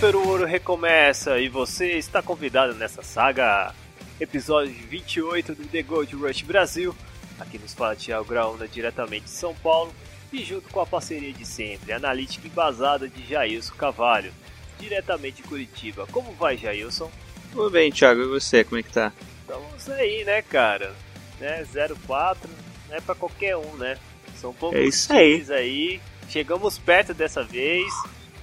Peru Ouro recomeça e você está convidado nessa saga. Episódio 28 do The Gold Rush Brasil. Aqui nos fala Thiago Graúna diretamente de São Paulo e junto com a parceria de sempre, analítica embasada de Jailson Cavalho, diretamente de Curitiba. Como vai, Jailson? Tudo bem, Thiago, e você, como é que tá? Estamos aí, né, cara? Né, 04 não é pra qualquer um, né? São poucos É isso aí. aí. Chegamos perto dessa vez.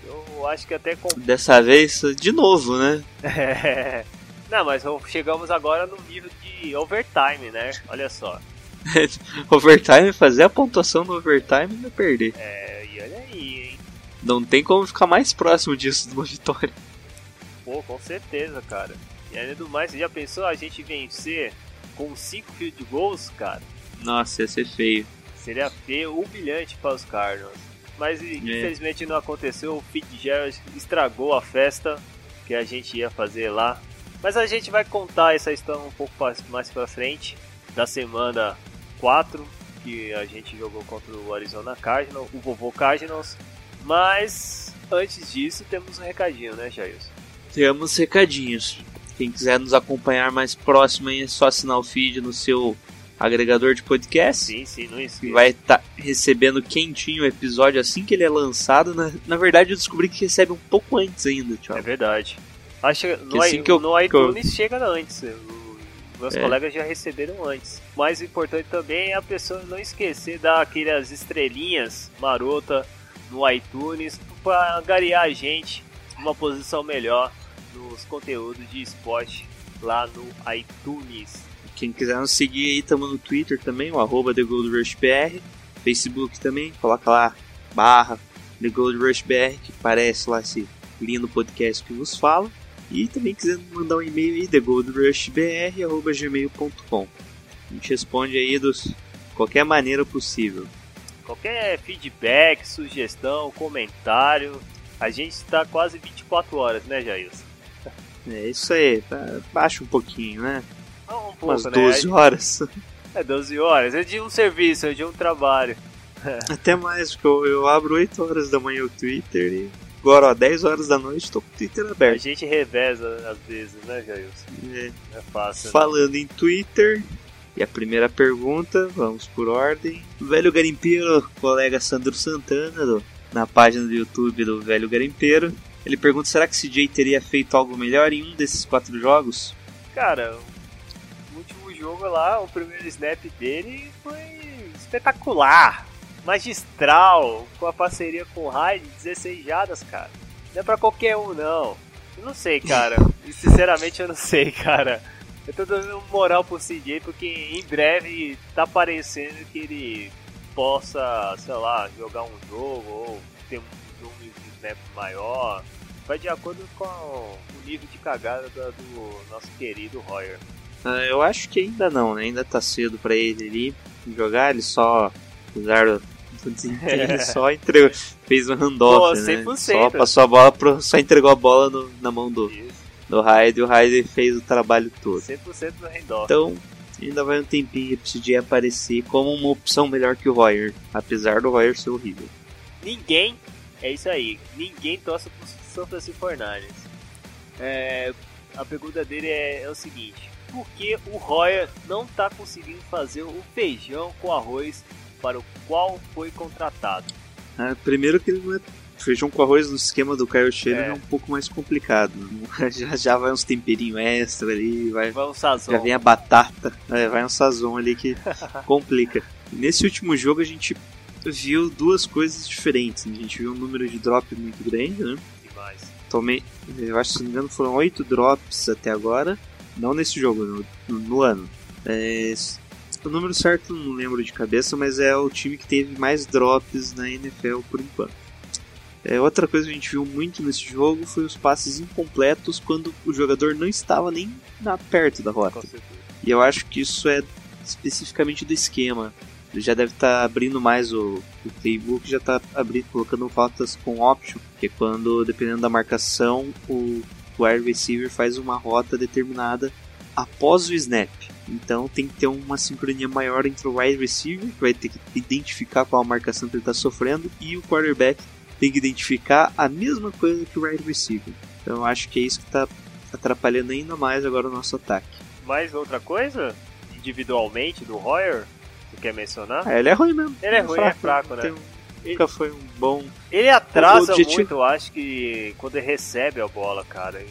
Eu acho que até com Dessa vez, de novo, né? É. Não, mas chegamos agora no nível de overtime, né? Olha só. overtime, fazer a pontuação no overtime e perder. É, e olha aí, hein? Não tem como ficar mais próximo disso de uma vitória. Pô, com certeza, cara. E além do mais, você já pensou a gente vencer com 5 field goals, cara? Nossa, ia ser feio. Seria feio, humilhante para os Cardinals. Mas infelizmente não aconteceu, o Fitzgerald estragou a festa que a gente ia fazer lá. Mas a gente vai contar essa história um pouco mais pra frente, da semana 4, que a gente jogou contra o Arizona Cardinals, o vovô Cardinals. Mas antes disso, temos um recadinho, né, Jailson? Temos recadinhos. Quem quiser nos acompanhar mais próximo aí é só assinar o feed no seu agregador de podcast. Sim, sim, não que esqueça. vai estar recebendo quentinho o episódio assim que ele é lançado. Na, na verdade, eu descobri que recebe um pouco antes ainda, É verdade. Acho que no, assim i- que eu- no que eu- iTunes chega antes. Meus É. colegas já receberam antes. O mais importante também é a pessoa não esquecer daquelas estrelinhas marota no iTunes para angariar a gente uma posição melhor nos conteúdos de esporte lá no iTunes. Quem quiser nos seguir aí, tamo no Twitter também, o arroba TheGoldRushBR. Facebook também, coloca lá, barra TheGoldRushBR, que parece lá esse lindo podcast que vos fala. E também quiser mandar um e-mail aí, TheGoldRushBR.gmail.com A gente responde aí dos qualquer maneira possível. Qualquer feedback, sugestão, comentário, a gente está quase 24 horas, né, Jailson? É isso aí, baixa um pouquinho, né? Não, um pouco, Umas né? 12 horas. É 12 horas, é de um serviço, é de um trabalho. Até mais, porque eu, eu abro 8 horas da manhã o Twitter e agora, ó, 10 horas da noite tô com o Twitter A aberto. gente reveza às vezes, né, Jailson? É. É fácil. né? Falando em Twitter, e a primeira pergunta, vamos por ordem. O Velho Garimpeiro, colega Sandro Santana, do- na página do YouTube do Velho Garimpeiro, ele pergunta: será que CJ teria feito algo melhor em um desses quatro jogos? Cara, jogo lá, o primeiro snap dele foi espetacular, magistral, com a parceria com o Hyde, 16 jadas, cara. Não é pra qualquer um, não. Eu não sei, cara. Sinceramente, eu não sei, cara. Eu tô dando moral pro CJ porque em breve tá parecendo que ele possa, sei lá, jogar um jogo ou ter um de snap maior. Vai de acordo com o nível de cagada da- do nosso querido Royer. Ah, eu acho que ainda não, né? Ainda tá cedo pra ele ali jogar, ele só, apesar do desempenho, ele só entregou, fez um handoff, Pô, né? 100%. Só passou a bola, pro, só entregou a bola no- na mão do, Isso, do Hyde e o Hyde fez o trabalho todo. 100% do handoff. Então, ainda vai um tempinho pra CJ aparecer como uma opção melhor que o Royer, apesar do Royer ser horrível. Ninguém, é isso aí, ninguém torce pro São Francisco Fornalhas. É, a pergunta dele é, é o seguinte: por que o Royer não tá conseguindo fazer o feijão com arroz para o qual foi contratado? Ah, primeiro que ele não é feijão com arroz no esquema do Kyle Shanahan É. é. um pouco mais complicado. Já, já vai uns temperinhos extra ali, vai, Vai um sazon. já vem a batata, é, vai um sazon ali que complica. Nesse último jogo a gente viu duas coisas diferentes. né? A gente viu um número de drop muito grande, né? Demais. Tomei, eu acho que se não me engano foram oito drops até agora. Não nesse jogo, no, no- no ano. É, o número certo não lembro de cabeça, mas é o time que teve mais drops na NFL por enquanto. É, outra coisa que a gente viu muito nesse jogo foi os passes incompletos quando o jogador não estava nem na, perto da rota. E eu acho que isso é especificamente do esquema. Ele já deve estar tá abrindo mais o, o playbook, já está abrindo, colocando rotas com option, que é quando, dependendo da marcação, o wide receiver faz uma rota determinada após o snap. Então tem que ter uma sincronia maior entre o wide receiver, que vai ter que identificar qual a marcação que ele está sofrendo, e o quarterback tem que identificar a mesma coisa que o wide receiver. Então eu acho que é isso que está atrapalhando ainda mais agora o nosso ataque. Mais outra coisa, individualmente, do Royer, você quer mencionar? É, ele é ruim mesmo. Ele é, é ruim, fraco, é fraco, né? Um, nunca foi um bom. Ele atrasa muito, eu acho que quando ele recebe a bola, cara.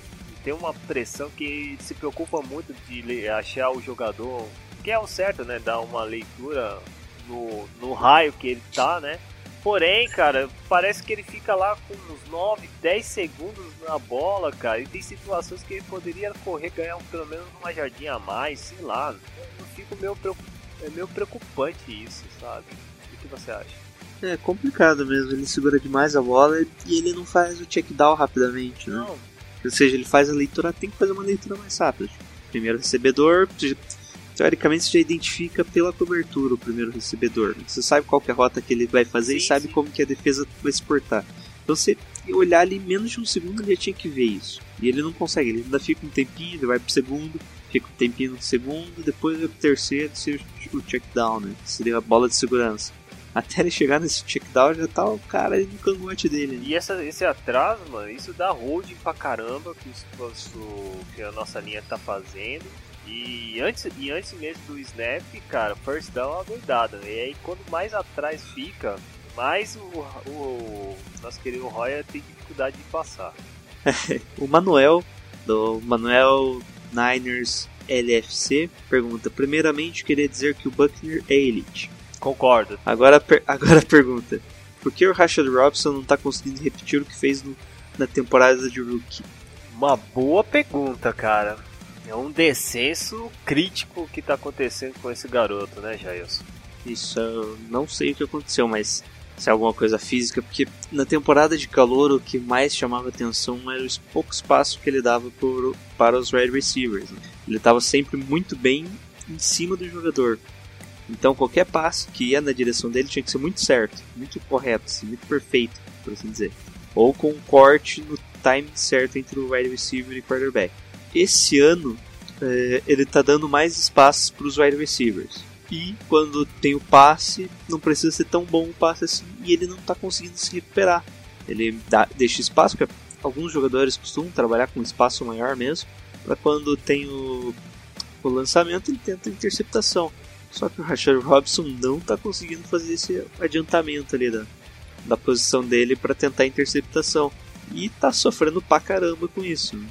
Tem uma pressão que se preocupa muito de achar o jogador, que é o certo, né? Dar uma leitura no, no raio que ele tá, né? Porém, cara, parece que ele fica lá com uns 9, 10 segundos na bola, cara. E tem situações que ele poderia correr, ganhar pelo menos uma jardinha a mais, sei lá. Eu fico meio, é meio preocupante isso, sabe? O que você acha? É complicado mesmo, ele segura demais a bola e ele não faz o check down rapidamente, né? Não. Ou seja, ele faz a leitura, tem que fazer uma leitura mais rápida. Primeiro recebedor, teoricamente você já identifica pela cobertura o primeiro recebedor. Né? Você sabe qual é a rota que ele vai fazer sim, e sabe sim. como que a defesa vai se portar. Então você olhar ali menos de um segundo ele já tinha que ver isso. E ele não consegue, ele ainda fica um tempinho, ele vai pro segundo, fica um tempinho no segundo, depois vai pro terceiro, seria o check down, né? Seria a bola de segurança. Até ele chegar nesse check down já tá o cara no cangote dele. Né? E essa, esse atraso, mano, isso dá holding pra caramba que, os, que a nossa linha tá fazendo. E antes, e antes mesmo do snap, cara, first down é uma doidada. E aí quando mais atrás fica, mais o, o nosso querido Roya tem dificuldade de passar. o Manuel, do Manuel Niners LFC, pergunta: Primeiramente, queria dizer que o Buckner é elite. Concordo. Agora, per agora pergunta: Por que o Rashad Robson não está conseguindo repetir o que fez no, na temporada de rookie? Uma boa pergunta, cara. É um descenso crítico que está acontecendo com esse garoto, né, Jailson? Isso, eu não sei o que aconteceu, mas se é alguma coisa física, porque na temporada de calor o que mais chamava atenção era o pouco espaço que ele dava por, para os wide receivers. Né? Ele estava sempre muito bem em cima do jogador. Então qualquer passo que ia na direção dele tinha que ser muito certo, muito correto, assim, muito perfeito, por assim dizer. Ou com um corte no timing certo entre o wide receiver e quarterback. Esse ano é, ele está dando mais espaços para os wide receivers. E quando tem o passe, não precisa ser tão bom o passe assim, e ele não está conseguindo se recuperar. Ele dá, deixa espaço, porque alguns jogadores costumam trabalhar com espaço maior mesmo, para quando tem o, o lançamento ele tenta a interceptação. Só que o Rashad Robson não está conseguindo fazer esse adiantamento ali da, da posição dele para tentar a interceptação. E está sofrendo pra caramba com isso.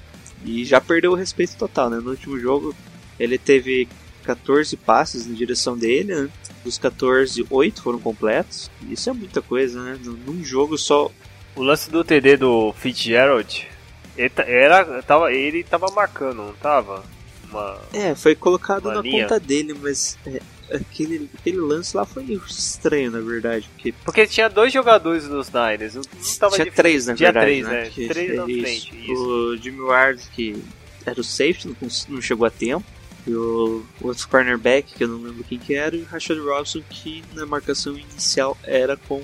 E já perdeu o respeito total, né? No último jogo ele teve 14 passes na direção dele, né? Dos 14, 8 foram completos. Isso é muita coisa, né? Num jogo só. O lance do TD do Fitzgerald, ele, era, tava, ele tava marcando, não tava? Uma, é, foi colocado na linha. conta dele, mas é, aquele, aquele lance lá foi estranho, na verdade. Porque, porque tinha dois jogadores dos Niners. Não tava tinha três, na tinha verdade. Tinha três, né? né? Três na frente. Isso. O Jimmy Ward, que era o safety, não, não chegou a tempo. E o, o outro cornerback, que eu não lembro quem que era, e o Rashad Robson, que na marcação inicial era com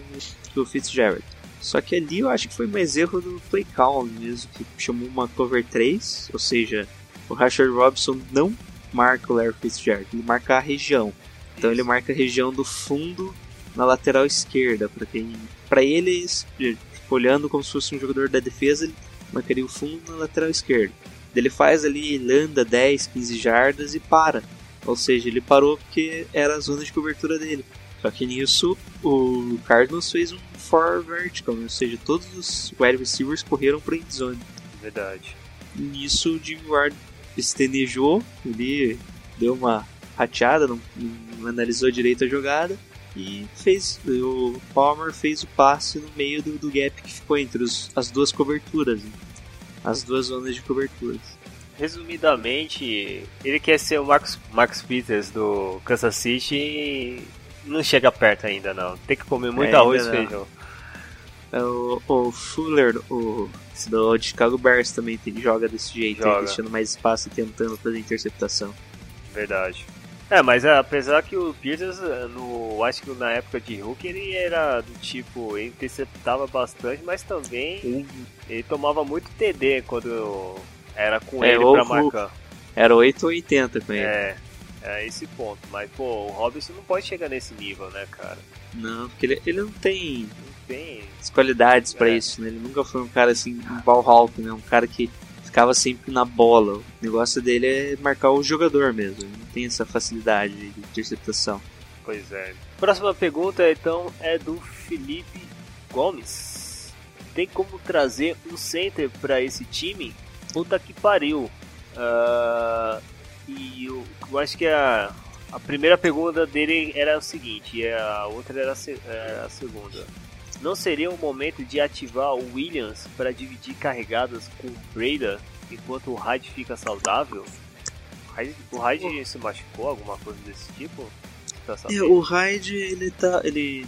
o Fitzgerald. Só que ali eu acho que foi mais erro do play call mesmo, que chamou uma cover 3, ou seja, o Rashad Robson não marca o Larry Fitzgerald, ele marca a região. Então ele marca a região do fundo na lateral esquerda, para quem para eles, tipo, olhando como se fosse um jogador da defesa, ele marcaria o fundo na lateral esquerda. Ele faz ali, ele anda 10, 15 jardas e para. Ou seja, ele parou porque era a zona de cobertura dele. Só que nisso o Cardinals fez um for vertical, ou seja, todos os wide receivers correram para end zone. Verdade. Nisso o Jimmy Ward estenejou, ele deu uma rateada, não, não analisou direito a jogada e fez o Palmer fez o passe no meio do, do gap que ficou entre os, as duas coberturas, né? as duas zonas de coberturas. Resumidamente, ele quer ser o Marcus, Marcus Peters do Kansas City e não chega perto ainda não. Tem que comer muito é, arroz e feijão. É o, o Fuller, o do Chicago Bears também ele joga desse jeito, Joga. deixando mais espaço e tentando fazer interceptação. Verdade. É, mas é, apesar que o Peters, eh, no, acho que na época de Hulk, ele era do tipo, ele interceptava bastante, mas também ele tomava muito TD quando era com É, ele pra marcar. Era 8 ou 80 com ele. É, é esse ponto. Mas, pô, o Robinson não pode chegar nesse nível, né, cara? Não, porque ele, ele não tem tem. as qualidades pra É. isso, né? Ele nunca foi um cara assim, um ball hawk, né? Um cara que ficava sempre na bola. O negócio dele é marcar o jogador mesmo. Ele não tem essa facilidade de interceptação. Pois é. Próxima pergunta, então, é do Felipe Gomes. Tem como trazer um center pra esse time? Puta que pariu. Ah, e eu, eu acho que a, a primeira pergunta dele era o seguinte, e a outra era a, se- era a segunda. Não seria o momento de ativar o Williams para dividir carregadas com o Breda enquanto o Hyde fica saudável? O Hyde, se machucou, alguma coisa desse tipo? Tá É, o Hyde, ele tá. Ele,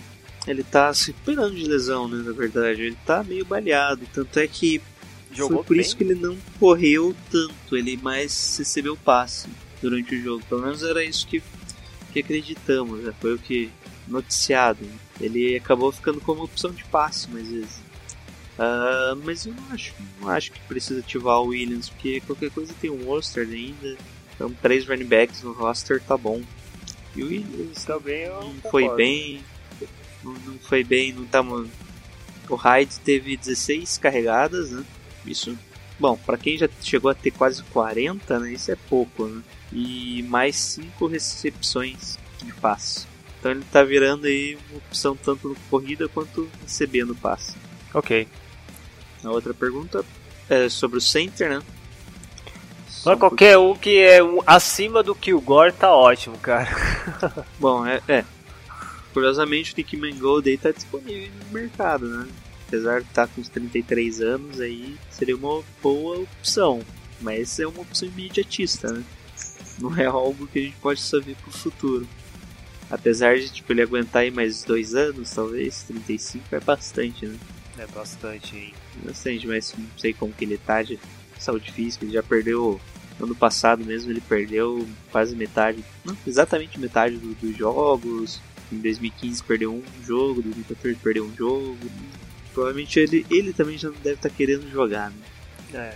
ele tá se recuperando de lesão, né? Na verdade. Ele tá meio baleado. Tanto é que Jogou foi por bem? isso que ele não correu tanto. Ele mais recebeu passe durante o jogo. Pelo menos era isso que, que acreditamos. Né? Foi o que noticiado. Ele acabou ficando como opção de passe mais vezes. Ah, mas eu não acho, não acho que precisa ativar o Williams, porque qualquer coisa tem um roster ainda. Então, três running backs no roster tá bom. E o Williams Também eu não concordo. foi bem. Não, não foi bem, não tá. O Hyde teve 16 carregadas, né? Isso. Bom, pra quem já chegou a ter quase 40, né? Isso é pouco, né? E mais 5 recepções de passe. Então ele tá virando aí uma opção tanto no corrida quanto recebendo passe. Ok. A outra pergunta é sobre o center, né? Só qualquer um que é um, acima do Kilgore tá ótimo, cara. Bom, é, é. Curiosamente, o Nick Mangold aí tá disponível no mercado, né? Apesar de estar com uns 33 anos aí, seria uma boa opção. Mas é uma opção imediatista, né? Não é algo que a gente pode só ver pro futuro. Apesar de tipo, ele aguentar aí mais dois anos, talvez, 35 é bastante, né? É bastante, hein? Bastante, mas não sei como que ele tá de saúde física, ele já perdeu ano passado mesmo, ele perdeu quase metade, não, exatamente metade do- dos jogos. Em 2015 perdeu um jogo, em 2014 perdeu um jogo. Provavelmente ele, ele também já não deve estar querendo jogar, né? É.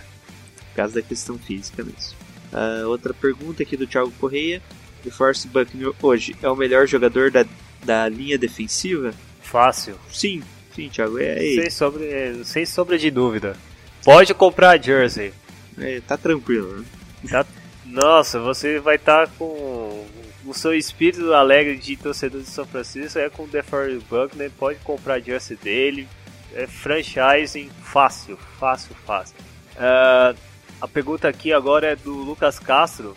Por causa da questão física mesmo. Ah, outra pergunta aqui do Thiago Correia. Force Buckner hoje é o melhor jogador da, da linha defensiva? Fácil. Sim, sim, Thiago, é ele. Sem sombra, é, sem sombra de dúvida. Pode comprar a jersey. É, tá tranquilo, né? Tá? Nossa, você vai estar com o seu espírito alegre de torcedor de São Francisco. É com o DeForest Buckner. Pode comprar a jersey dele. É franchising fácil, fácil, fácil. Ah, a pergunta aqui agora é do Lucas Castro.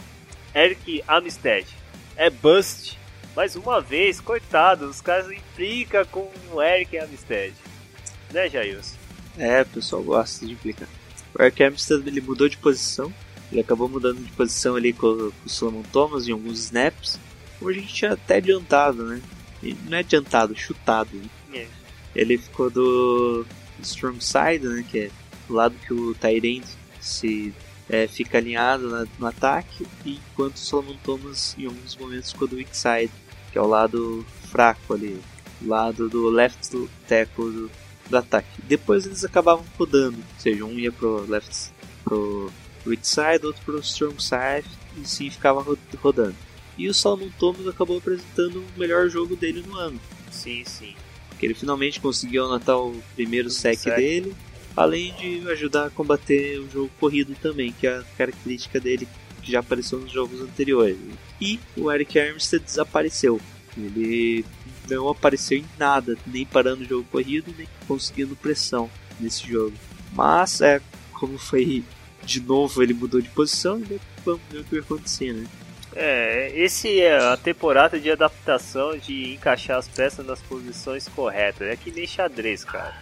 Eric Amstead. É bust. Mais uma vez, coitado, os caras implicam com o Eric Amstead. Né, Jailson? É, o pessoal gosta de implicar. O Eric Armstead ele mudou de posição. Ele acabou mudando de posição ali com, com o Solomon Thomas em alguns snaps. Como a gente tinha até adiantado, né? E não é adiantado, chutado. né? É. Ele ficou do strong side, né? Que é do lado que o Tyrant se é, fica alinhado na- no ataque, enquanto o Solomon Thomas em alguns momentos ficou do weak side, que é o lado fraco ali, o lado do left tackle do, do ataque. Depois eles acabavam rodando, ou seja, um ia pro left pro weak side, outro pro strong side, e sim ficava ro- rodando. E o Solomon Thomas acabou apresentando o melhor jogo dele no ano. Sim, sim. Porque ele finalmente conseguiu anotar o primeiro sec Sec. dele, além de ajudar a combater o jogo corrido também, que é a característica dele que já apareceu nos jogos anteriores. E o Eric Armstead desapareceu. Ele não apareceu em nada, nem parando o jogo corrido, nem conseguindo pressão nesse jogo. Mas, é, como foi de novo, ele mudou de posição, e vamos ver o que vai acontecer, né? É, esse é a temporada de adaptação de encaixar as peças nas posições corretas. É que nem xadrez, cara.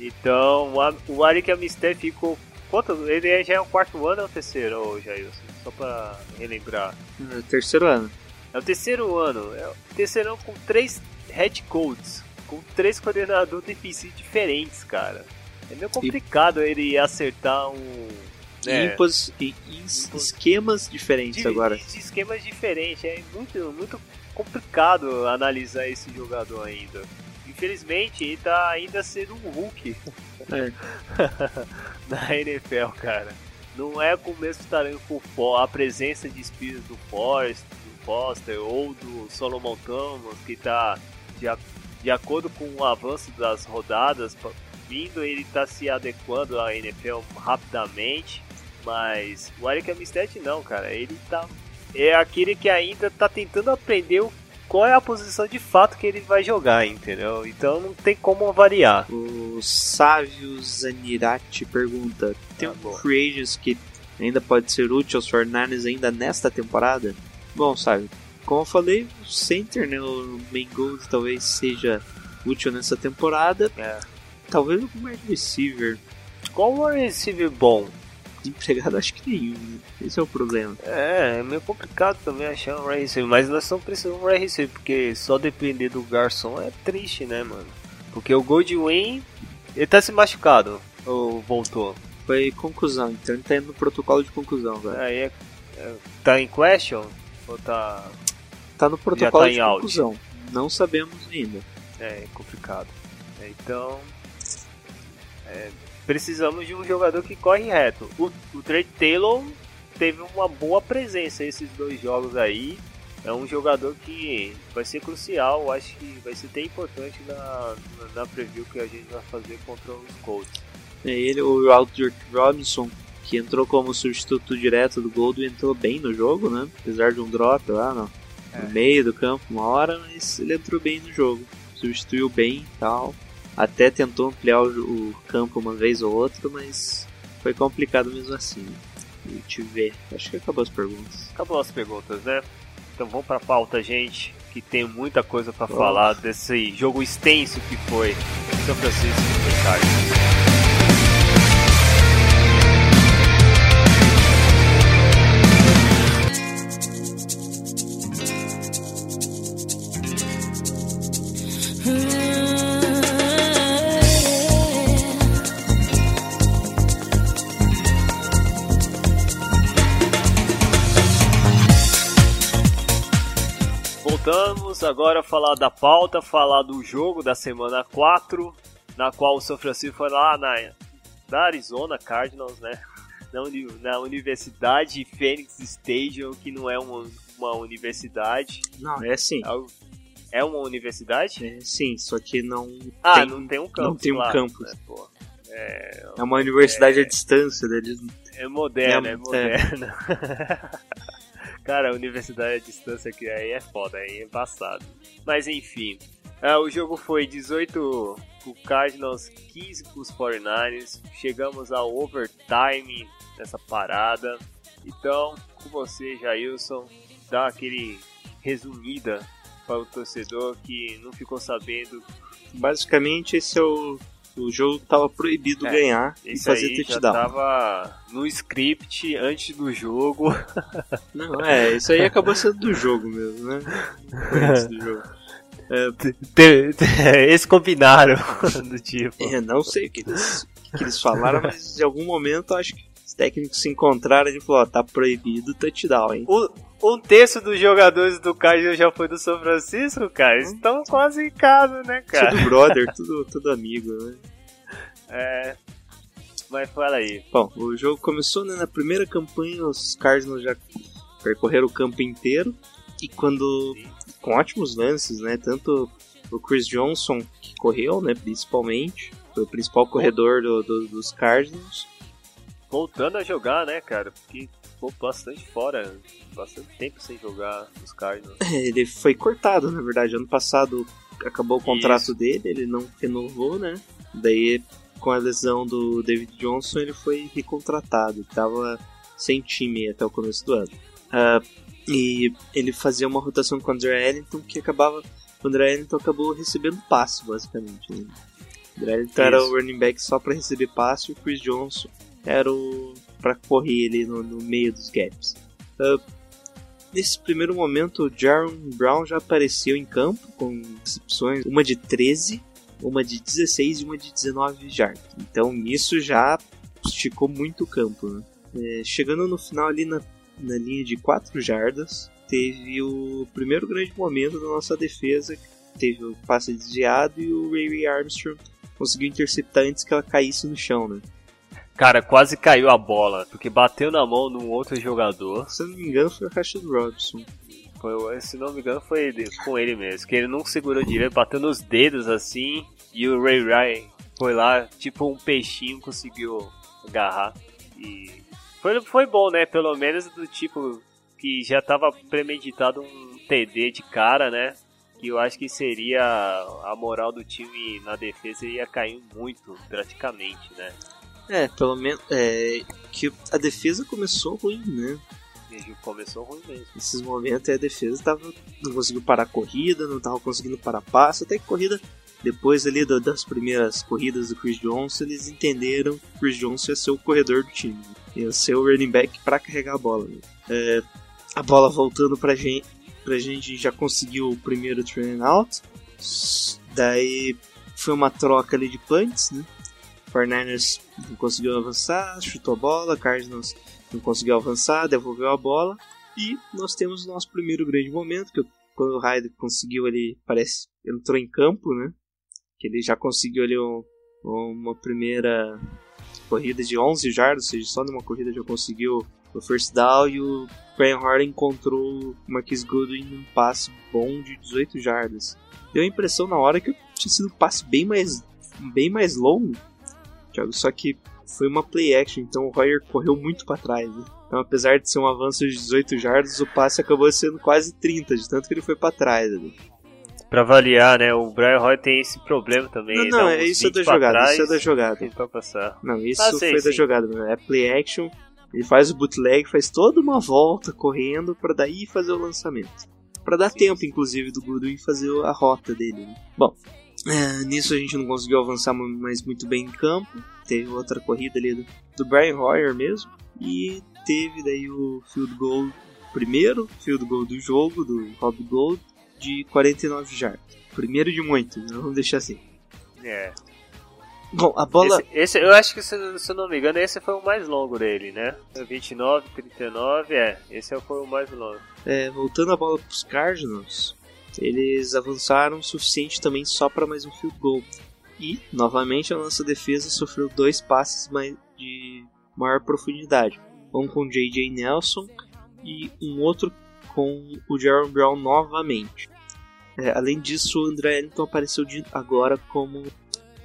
Então, o o Arik Amister ficou. Quanto? Ele é- já é o quarto ano ou o terceiro, Jailson? Só pra relembrar. É, terceiro ano. É o terceiro ano. É o terceiro ano com três head coaches. com três coordenadores defensivos diferentes, cara. É meio complicado ele acertar um. E É, em e- e es- esquemas diferentes de- agora. de esquemas diferentes. É muito, muito complicado analisar esse jogador ainda. Infelizmente, ele tá ainda sendo um Hulk É. na NFL, cara. Não é com o mesmo tamanho com o Fo- a presença de espírito do Forrest, do Foster ou do Solomon Thomas, que tá de, de acordo com o avanço das rodadas vindo, ele tá se adequando à NFL rapidamente. Mas o Eric Armstead não, cara. Ele tá. É aquele que ainda tá tentando aprender o- qual é a posição de fato que ele vai jogar, entendeu? Então não tem como variar. O Sávio Zanirati pergunta: tem Ah, um free agents que ainda pode ser útil aos 49ers ainda nesta temporada? Bom, Sávio, como eu falei, o center, né, o main gold talvez seja útil nessa temporada. É. Talvez algum wide receiver. Qual o receiver bom? Empregado acho que nenhum, né? Esse é o problema. É, é meio complicado também achar um right receiver, mas nós estamos precisando de um right receiver, porque só depender do garçom é triste, né, mano? Porque o Goldwyn, ele tá se machucado, ou voltou? Foi conclusão, então ele tá indo no protocolo de conclusão, velho. Aí é, é- tá em question? Ou tá... Tá no protocolo tá de out. conclusão. Não sabemos ainda. É complicado. É, Então, é, precisamos de um jogador que corre reto. O, o Trey Taylor teve uma boa presença esses dois jogos aí. É um jogador que vai ser crucial, acho que vai ser até importante na, na, na preview que a gente vai fazer contra os Colts. É ele, o Aldrich Robinson, que entrou como substituto direto do Gold, entrou bem no jogo, né? Apesar de um drop lá no, no meio do campo, uma hora, mas ele entrou bem no jogo. Substituiu bem e tal. Até tentou ampliar o, campo uma vez ou outra, mas foi complicado mesmo assim. E te ver. Acho que acabou as perguntas. Acabou as perguntas, né? Então vamos pra pauta, gente, que tem muita coisa Vamos. falar desse jogo extenso que foi São Francisco e Cardinals. Agora falar da pauta, falar do jogo da semana 4, na qual o São Francisco foi lá na, na Arizona Cardinals, né? Na, na Universidade Phoenix Stadium, que não é uma, uma universidade. Não, é sim. É É uma universidade? É sim, só que não Ah, tem, não tem um campus. não tem um claro, campus. né. É, é uma universidade à distância deles. é moderna, É, é, moderna. Cara, a universidade à distância que aí é foda, aí é embaçado. Mas enfim, ah, o jogo foi 18 pro Cardinals, 15 pros 49ers. Chegamos ao overtime nessa parada. Então, com você, Jailson, dá aquele resumida para o torcedor que não ficou sabendo. Basicamente, esse é o, o jogo tava proibido É, ganhar e fazer aí já touchdown. tava no script antes do jogo. Não, é, isso aí acabou sendo do jogo mesmo, né? Antes do jogo. Te- te- Eles combinaram do tipo. É, não sei o que eles, o que eles falaram, mas de algum momento acho que os técnicos se encontraram e falaram, ó, tá proibido touchdown, hein? Um, um terço dos jogadores do Cardinals já foi do São Francisco, cara. Eles estão quase em casa, né, cara? Tudo brother, tudo, tudo amigo, né? É. Mas fala aí. Bom, o jogo começou né, na primeira campanha, os Cardinals já percorreram o campo inteiro e quando com ótimos lances, né? Tanto o Chris Johnson que correu, né? Principalmente foi o principal corredor do- do- dos Cardinals. Voltando a jogar, né, cara? Porque ficou bastante fora. Bastante tempo sem jogar os Cardinals. Ele foi cortado, na verdade. Ano passado acabou o contrato Isso. dele, ele não renovou, né? Daí, com a lesão do David Johnson, ele foi recontratado. Tava sem time até o começo do ano. Ah, e ele fazia uma rotação com o André Ellington que acabava. O André Ellington acabou recebendo passe, basicamente. Né? O André Ellington era Isso. o running back só para receber passe e o Chris Johnson era o para correr ele no, no meio dos gaps. Ah, nesse primeiro momento, o Jaron Brown já apareceu em campo com recepções, uma de 13, uma de 16 e uma de 19 jardas. Então nisso já esticou muito o campo. Né? É, chegando no final ali na, na linha de 4 jardas, teve o primeiro grande momento da nossa defesa, teve o passe desviado e o Ray Armstrong conseguiu interceptar antes que ela caísse no chão, né? Cara, quase caiu a bola, porque bateu na mão num outro jogador. Se não me engano, foi o Rashid Robinson. Foi, se não me engano, foi ele, com ele mesmo. Que ele não segurou direito, bateu nos dedos assim. E o Ray Ray foi lá, tipo um peixinho, conseguiu agarrar. E foi, foi bom, né? Pelo menos do tipo que já tava premeditado um TD de cara, né? Que eu acho que seria a moral do time na defesa ia cair muito, praticamente, né? É, pelo menos. É, que a defesa começou ruim, né? Começou ruim mesmo. Nesses momentos a defesa tava, não conseguiu parar a corrida, não tava conseguindo parar passo, até que corrida. Depois ali do, das primeiras corridas do Chris Johnson, eles entenderam que o Chris Johnson ia ser o corredor do time. Ia ser o running back para carregar a bola. Né? É, a bola voltando pra gente, pra gente já conseguiu o primeiro train out. Daí foi uma troca ali de punts, né? 49ers não conseguiu avançar, chutou a bola, Cardinals não conseguiu avançar, devolveu a bola. E nós temos o nosso primeiro grande momento, que quando o Ryder conseguiu ele parece, entrou em campo, né? Que ele já conseguiu ali um, uma primeira corrida de 11 jardas, ou seja, só numa corrida já conseguiu o first down e o Brian Hoyer encontrou o Marquis Goodwin num passe bom de 18 jardas. Deu a impressão na hora que tinha sido um passe bem mais, bem mais longo Só que foi uma play action, então o Royer correu muito para trás. Né? Então, apesar de ser um avanço de 18 jardas, o passe acabou sendo quase 30, de tanto que ele foi para trás. Ali. Pra avaliar, né? O Brian Roy tem esse problema também. Não, não, é isso é da jogada. Trás, isso é da jogada. passar. Não, isso ah, sei, foi sim. da jogada. Né? É play action. Ele faz o bootleg, faz toda uma volta correndo para daí fazer o lançamento. Para dar sim, tempo, inclusive, do Goodwin fazer a rota dele. Né? Bom, é, nisso a gente não conseguiu avançar mais muito bem em campo. Teve outra corrida ali do, do Brian Hoyer mesmo. E teve daí o field goal, primeiro field goal do jogo, do Rob Gold, de 49 jardas. Primeiro de muitos, vamos deixar assim. É. Bom, a bola. Esse, esse, eu acho que, se, se eu não me engano, esse foi o mais longo dele, né? 29, 39, é. Esse foi o mais longo. É, voltando a bola para os Cardinals, eles avançaram o suficiente também só para mais um field goal. E, novamente, a nossa defesa sofreu dois passes de maior profundidade. Um com J.J. Nelson e um outro com o Jaron Brown novamente. É, além disso, o André Ellington apareceu agora como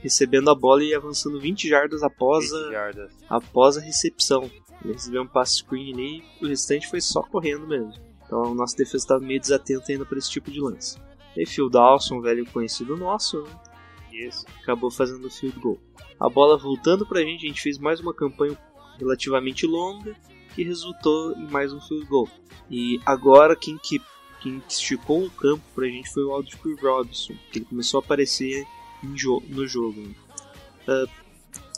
recebendo a bola e avançando 20 jardas após, 20 jardas. A, após a recepção. Ele recebeu um pass screen ali e o restante foi só correndo mesmo. Então a nossa defesa estava meio desatenta ainda para esse tipo de lance. E Phil Dawson, velho conhecido nosso, né? Isso. acabou fazendo o field goal. A bola voltando para a gente, a gente fez mais uma campanha relativamente longa que resultou em mais um field goal. E agora quem que quem esticou o campo para a gente foi o Aldrich Robinson, que ele começou a aparecer jo no jogo. Uh,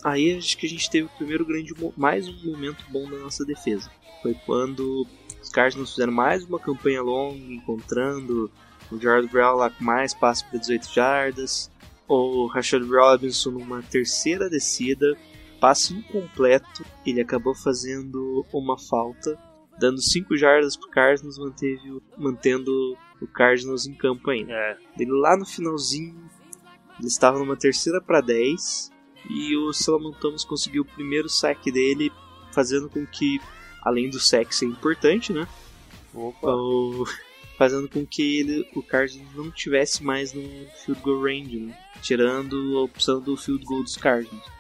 aí acho que a gente teve o primeiro grande mais um momento bom da nossa defesa. Foi quando os Cardinals fizeram mais uma campanha longa, encontrando o Jared Brown lá com mais passos para 18 jardas, o Rashad Robinson numa terceira descida, passe incompleto, ele acabou fazendo uma falta, dando 5 jardas para o Cardinals, manteve, mantendo o Cardinals em campo ainda. É. Ele lá no finalzinho, ele estava numa terceira para 10 e o Solomon Thomas conseguiu o primeiro saque dele, fazendo com que além do sexo ser importante, né? O, fazendo com que ele, o Cardinals não tivesse mais no field goal range, né? tirando a opção do field goal dos Cardinals.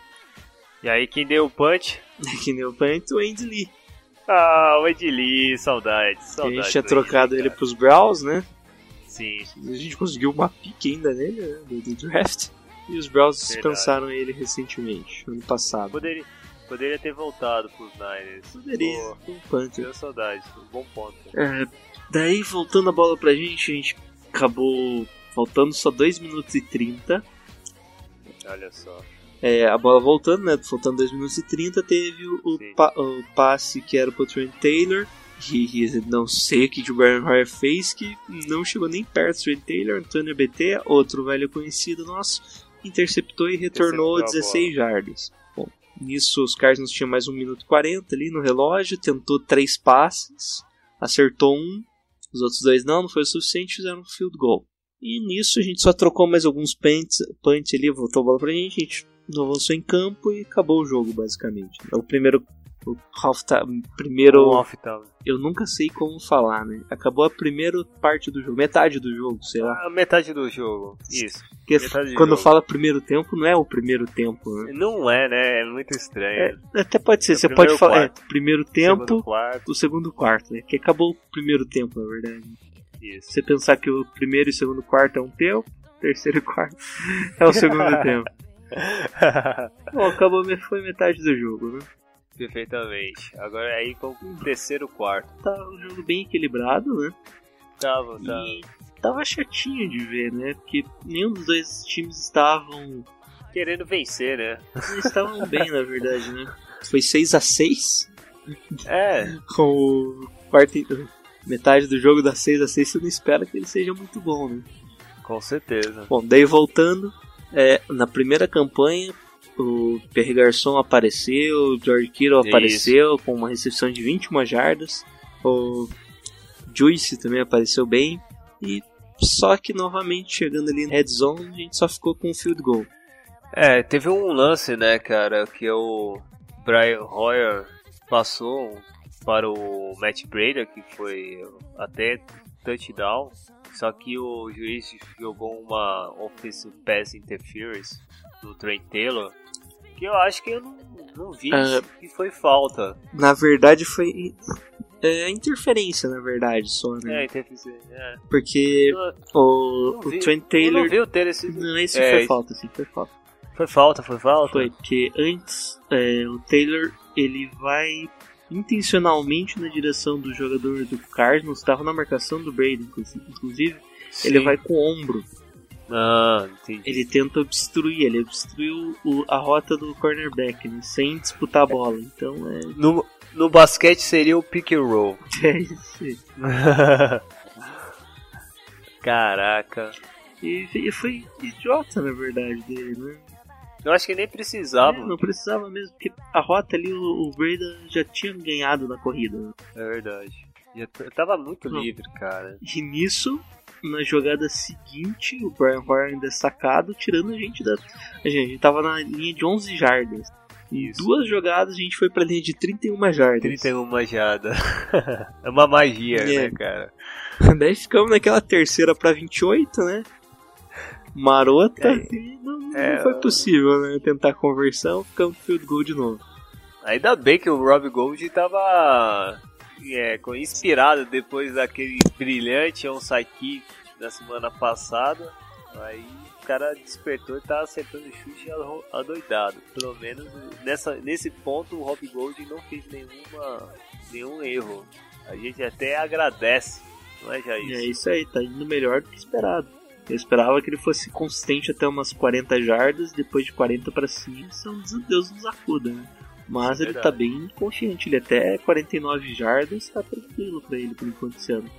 E aí quem deu o punch? quem deu o punch? O Andy Lee. Ah, o Andy Lee, saudade, saudade. A gente tinha trocado Lee, ele pros Browns, né? Sim. A gente conseguiu uma pique ainda nele, né? Do, do draft. E os Browns dispensaram ele recentemente, ano passado. Poderia, Poderia ter voltado pros Niners. Poderia, punter. Deu saudade, um bom ponto. É, daí, voltando a bola pra gente, a gente acabou faltando só 2 minutos e 30. Olha só. É, a bola voltando, né? Faltando 2 minutos e 30, teve o, pa o, passe que era pro Trent Taylor. E não sei o que o Brian Hoyer fez, que não chegou nem perto. Trey Taylor, Antônio BT, outro velho conhecido nosso, interceptou e retornou Interceptou a 16 jardas. Nisso os Cardinals tinham mais 1 minuto e 40 ali no relógio, tentou três passes, acertou um, os outros dois não, não foi o suficiente, fizeram um field goal. E nisso a gente só trocou mais alguns punts, punts ali, voltou a bola pra gente, a gente não avançou em campo e acabou o jogo, basicamente. O primeiro. O half time, primeiro. Eu nunca sei como falar, né? Acabou a primeira parte do jogo, metade do jogo, sei lá. A metade do jogo. Isso. Porque quando jogo. fala primeiro tempo, não é o primeiro tempo, né? Não é, né? É muito estranho. É, até pode ser, É você pode falar. É, primeiro Segundo tempo, quarto. o segundo quarto, né? Que acabou o primeiro tempo, na verdade. Isso. Você pensar que o primeiro e segundo quarto é um tempo, terceiro e quarto é o segundo tempo. Bom, acabou, foi metade do jogo, né? Perfeitamente. Agora aí com o terceiro quarto. Tá um jogo bem equilibrado, né? Tava, tava. E tava chatinho de ver, né? Porque nenhum dos dois times estavam. Querendo vencer, né? Não estavam bem, na verdade, né? Foi 6 a 6 É, com o quarto. Metade do jogo dá 6 a 6 você não espera que ele seja muito bom, né? com certeza. Bom, daí voltando, é, na primeira campanha, o Pierre Garçon apareceu, o George Kittle Isso. apareceu com uma recepção de 21 jardas, o Juice também apareceu bem, e só que novamente chegando ali na red zone, a gente só ficou com um field goal. É, teve um lance, né, cara, que o Brian Hoyer passou para o Matt Breda, que foi até touchdown, só que o juiz jogou uma offensive pass interference do Trent Taylor, que eu acho que eu não, não vi Ah. que foi falta. Na verdade foi é, interferência, na verdade, só, É, né? interferência. É. Porque o, o vi- Trent Taylor... não vi o Taylor esse... Não, esse É, foi isso. falta, sim, foi falta. Foi falta, foi falta? Foi, porque antes é, o Taylor ele vai intencionalmente na direção do jogador do Cardinals, estava na marcação do Brady, inclusi- inclusive, ele Sim. vai com o ombro, Ah, entendi. ele tenta obstruir, ele obstruiu o- a rota do cornerback, né, sem disputar a bola, então é, No, no basquete seria o pick and roll. é isso aí. Caraca. E, e foi idiota, na verdade, dele, né? Eu acho que nem precisava. É, não precisava mesmo, porque a rota ali, o, o já tinha ganhado na corrida, né? É verdade. T- tava muito Não. livre, cara. E nisso, na jogada seguinte, o Brian Hoyer ainda é sacado, tirando a gente da. A gente, a gente tava na linha de 11 jardas. Em duas jogadas a gente foi pra linha de 31 jardas. 31 jada. é uma magia, É. né, cara? Daí ficamos naquela terceira pra 28, né? Marota. É. e não, não É. foi possível, né? Tentar conversão, ficamos field goal de novo. Ainda bem que o Rob Gold tava é, inspirado depois daquele brilhante onside kick da semana passada. Aí o cara despertou e tá acertando chute ado- adoidado. Pelo menos nessa, nesse ponto o Rob Gold não fez nenhuma, nenhum erro. A gente até agradece, não é, Jair? É isso aí, tá indo melhor do que esperado. Eu esperava que ele fosse consistente até umas 40 jardas, depois de 40 pra cima, são Deus nos acuda, né? Mas ele tá Verdade. bem confiante, ele até 49 jardas tá tranquilo pra ele por enquanto esse ano.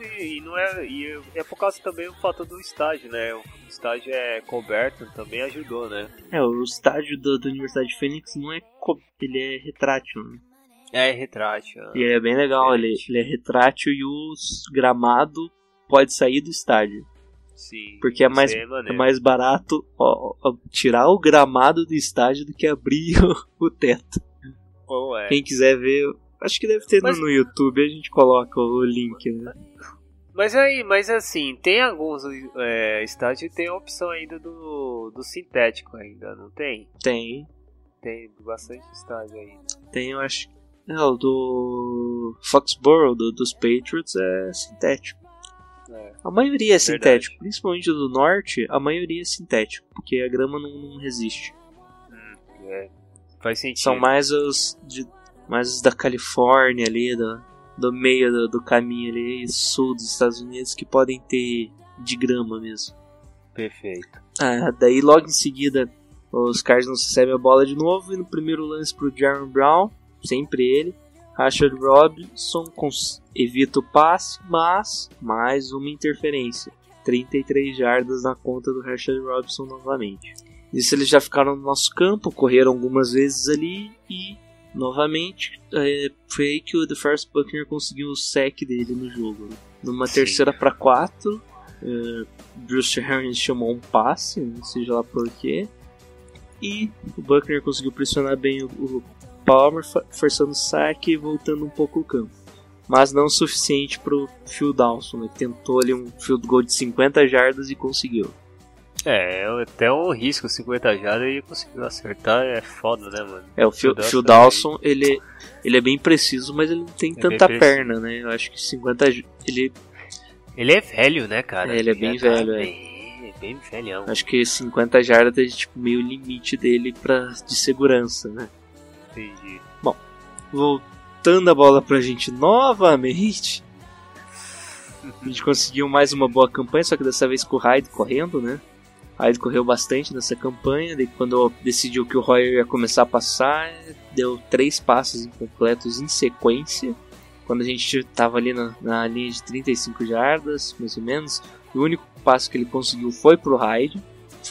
E, e não é, e é por causa também do fato do estágio, né? O estágio é coberto, também ajudou, né? É, o estádio da, da Universidade de Phoenix não é. co- ele é retrátil, né? É retrátil. E é bem legal, ele, ele é retrátil e o gramado pode sair do estádio. Sim. Porque é mais, é maneiro. mais barato ó, ó, tirar o gramado do estádio do que abrir o, o teto. Ou é. Quem quiser ver, acho que deve ter no- Mas- no YouTube, a gente coloca o link, né? Mas aí, mas assim, tem alguns é, estádios que tem a opção ainda do, do sintético ainda, não tem? Tem, Tem bastante estádio ainda. tem, eu acho. É, o do Foxborough, do- dos Patriots, é sintético. É. A maioria é Verdade. sintético, principalmente do norte, a maioria é sintético, porque a grama não, não resiste. É, faz sentido. São mais os de, mais os da Califórnia ali, do, do meio do, do caminho ali, sul dos Estados Unidos, que podem ter de grama mesmo. Perfeito. Ah, daí logo em seguida os Cardinals recebem a bola de novo e no primeiro lance pro Jaron Brown, sempre ele, Rashad Robinson evita o passe, mas mais uma interferência. 33 jardas na conta do Rashad Robinson novamente. Isso eles já ficaram no nosso campo, correram algumas vezes ali e novamente é, foi aí que o DeForest Buckner conseguiu o sec dele no jogo. Numa Sim. terceira para 4, é, Bruce Harris chamou um passe, não seja lá por quê. E o Buckner conseguiu pressionar bem o, o Palmer, forçando o saque e voltando um pouco o campo. Mas não o suficiente para o Phil Dawson, né, que tentou ali um field goal de 50 jardas e conseguiu. É, até um risco 50 jardas e conseguiu acertar, é foda, né, mano? É, o Phil, Phil Dawson ele, ele é bem preciso, mas ele não tem É tanta perna, né? Eu acho que 50 j- ele Ele é velho, né, cara? É, ele é bem Já tá velho, é. Bem, é bem velhão. acho que 50 jardas é tipo meio limite dele para de segurança, né? Entendi. Voltando a bola pra gente novamente. A gente conseguiu mais uma boa campanha, só que dessa vez com o Hyde correndo, né? Hyde correu bastante nessa campanha, daí quando decidiu que o Royer ia começar a passar, deu três passes incompletos em sequência. Quando a gente tava ali na, na linha de 35 jardas, mais ou menos, o único passe que ele conseguiu foi pro Hyde.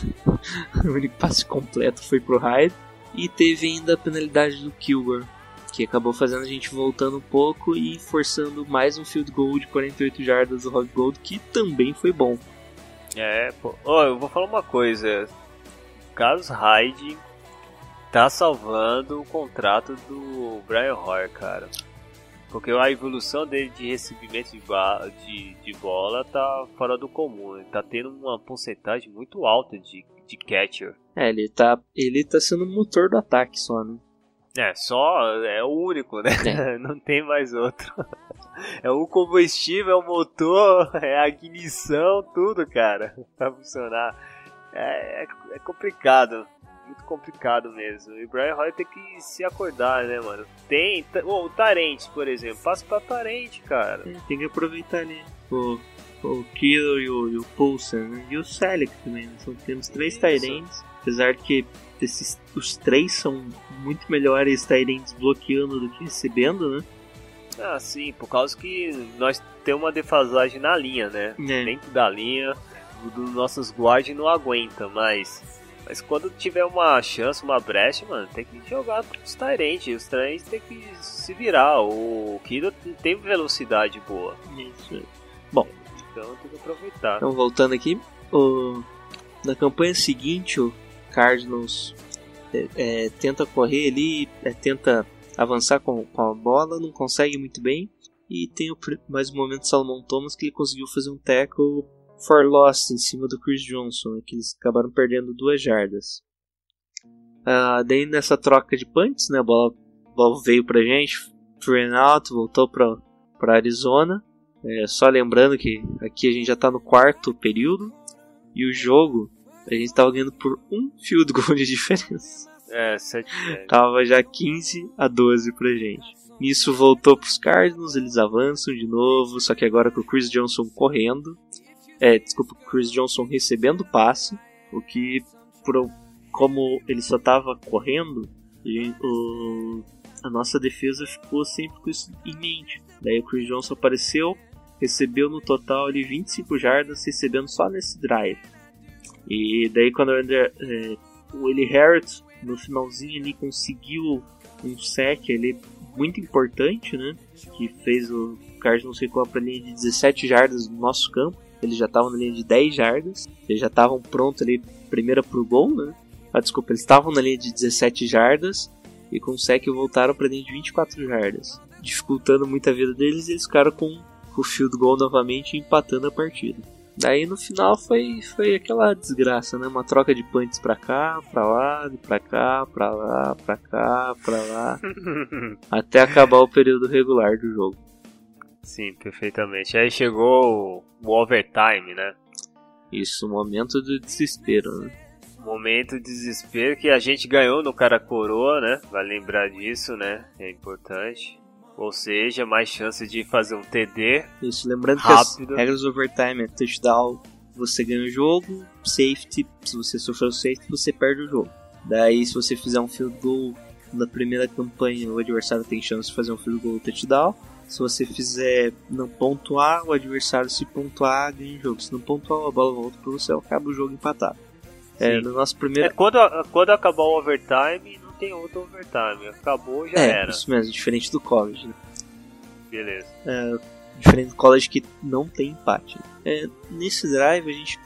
o único passe completo foi pro Hyde. E teve ainda a penalidade do Kilgore, que acabou fazendo a gente voltando um pouco e forçando mais um field goal de 48 jardas do Rob Gold, que também foi bom. É, pô. Ó, eu vou falar uma coisa. Carlos Hyde tá salvando o contrato do Brian Hoyer, cara. Porque a evolução dele de recebimento de, de, de bola tá fora do comum. Ele tá tendo uma porcentagem muito alta de, de catcher. É, ele tá, ele tá sendo o motor do ataque só, né? É, só é o único, né? Não tem mais outro. É o combustível, é o motor, é a ignição, tudo, cara, pra funcionar. É, é, é complicado, muito complicado mesmo. E o Brian Hoyer tem que se acordar, né, mano? Tem, ô, o Tarente, por exemplo, passa pra Tarente, cara. É, tem que aproveitar ali o, o Killer e o, e o Pulsar, né? E o Selec também, né? São, temos três. Tyrants, apesar de que esses, os três são muito melhores Tyrants bloqueando do que recebendo, né? Ah, sim, por causa que nós temos uma defasagem na linha, né? É. dentro da linha, o dos nossos guard não aguenta, mas mas quando tiver uma chance, uma brecha, mano, tem que jogar os Tyrants, os Tyrants tem que se virar, o Kido tem velocidade boa, Isso. Então tem que aproveitar. Então, voltando aqui, o- na campanha seguinte, o Cardinals é, é, tenta correr ali, é, tenta avançar com, com a bola, não consegue muito bem. E tem o, mais um momento do Salomon Thomas que ele conseguiu fazer um tackle for loss em cima do Chris Johnson, que eles acabaram perdendo duas jardas. Ah, daí nessa troca de punts, né, a bola, a bola veio pra gente, free out, voltou pra, pra Arizona. É, só lembrando que aqui a gente já tá no quarto período e o jogo a gente tava ganhando por um field goal de diferença. É, sete, é, Tava já 15 a 12 pra gente. Nisso voltou pros Cardinals, eles avançam de novo, só que agora com o Chris Johnson correndo. É, desculpa, o Chris Johnson recebendo o passe, o que, por, como ele só tava correndo, e o, a nossa defesa ficou sempre com isso em mente. Daí o Chris Johnson apareceu, recebeu no total ali 25 jardas, recebendo só nesse drive. E daí quando o, é, o Willie Harris no finalzinho ali conseguiu um sec ali muito importante, né? Que fez o Cardinals recuar para linha de 17 jardas no nosso campo. Eles já estavam na linha de 10 jardas. Eles já estavam prontos ali, primeira pro gol, né? Ah, desculpa, eles estavam na linha de 17 jardas e com o sec voltaram para linha de 24 jardas, dificultando muito a vida deles. E eles ficaram com o field goal novamente empatando a partida. Daí no final foi, foi aquela desgraça, né? Uma troca de punts pra cá, pra lá, pra cá, pra lá, pra cá, pra lá. até acabar o período regular do jogo. Sim, perfeitamente. Aí chegou o, o overtime, né? Isso, um momento de desespero, né? Momento de desespero que a gente ganhou no cara coroa, né? Vai lembrar disso, né? É importante. Ou seja, mais chance de fazer um TD. Isso, lembrando Rápido. que as regras do overtime é touchdown, você ganha o jogo, safety, se você sofreu safety, você perde o jogo. Daí, se você fizer um field goal na primeira campanha o adversário tem chance de fazer um field goal touchdown. Se você fizer não pontuar, o adversário se pontuar ganha o jogo. Se não pontuar, a bola volta para você, acaba o jogo empatado. É, no nosso É, primeiro. quando, quando acabar o overtime, tem outro overtime. Acabou, já É, era. isso mesmo, diferente do college. Né? Beleza. Diferente do college que não tem empate. né? É, nesse drive a gente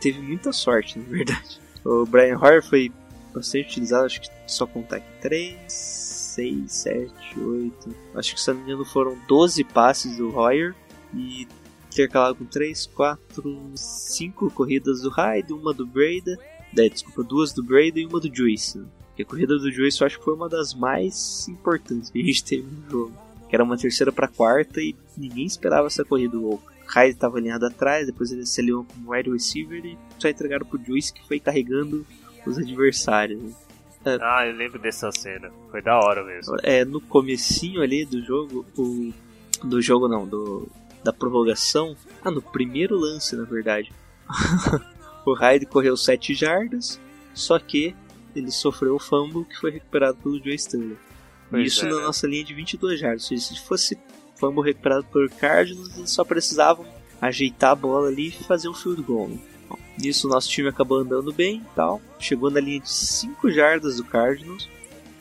teve muita sorte, na verdade. O Brian Hoyer foi bastante utilizado, acho que só contar aqui 3, 6, 7, 8. Acho que se não me engano foram 12 passes do Hoyer e intercalado com 3, 4, 5 corridas do Hyde, uma do Breda, é, desculpa, duas do Breda e uma do Juice. Porque a corrida do Juice eu acho que foi uma das mais importantes que a gente teve no jogo. Que era uma terceira para quarta e ninguém esperava essa corrida. O Hyde estava alinhado atrás, depois ele se alinhou como wide receiver e só entregaram pro Juice que foi carregando os adversários. né? Ah, eu lembro dessa cena. Foi da hora mesmo. É, no comecinho ali do jogo, o, do jogo não, do, da prorrogação, ah, no primeiro lance na verdade, o Hyde correu 7 jardas, só que ele sofreu o fumble que foi recuperado pelo Joe Stanley. Isso é, na né? nossa linha de 22 jardas, se fosse fumble recuperado por Cardinals, eles só precisavam ajeitar a bola ali e fazer um field goal. né? Nisso o nosso time acabou andando bem e tal. Chegou na linha de 5 jardas do Cardinals.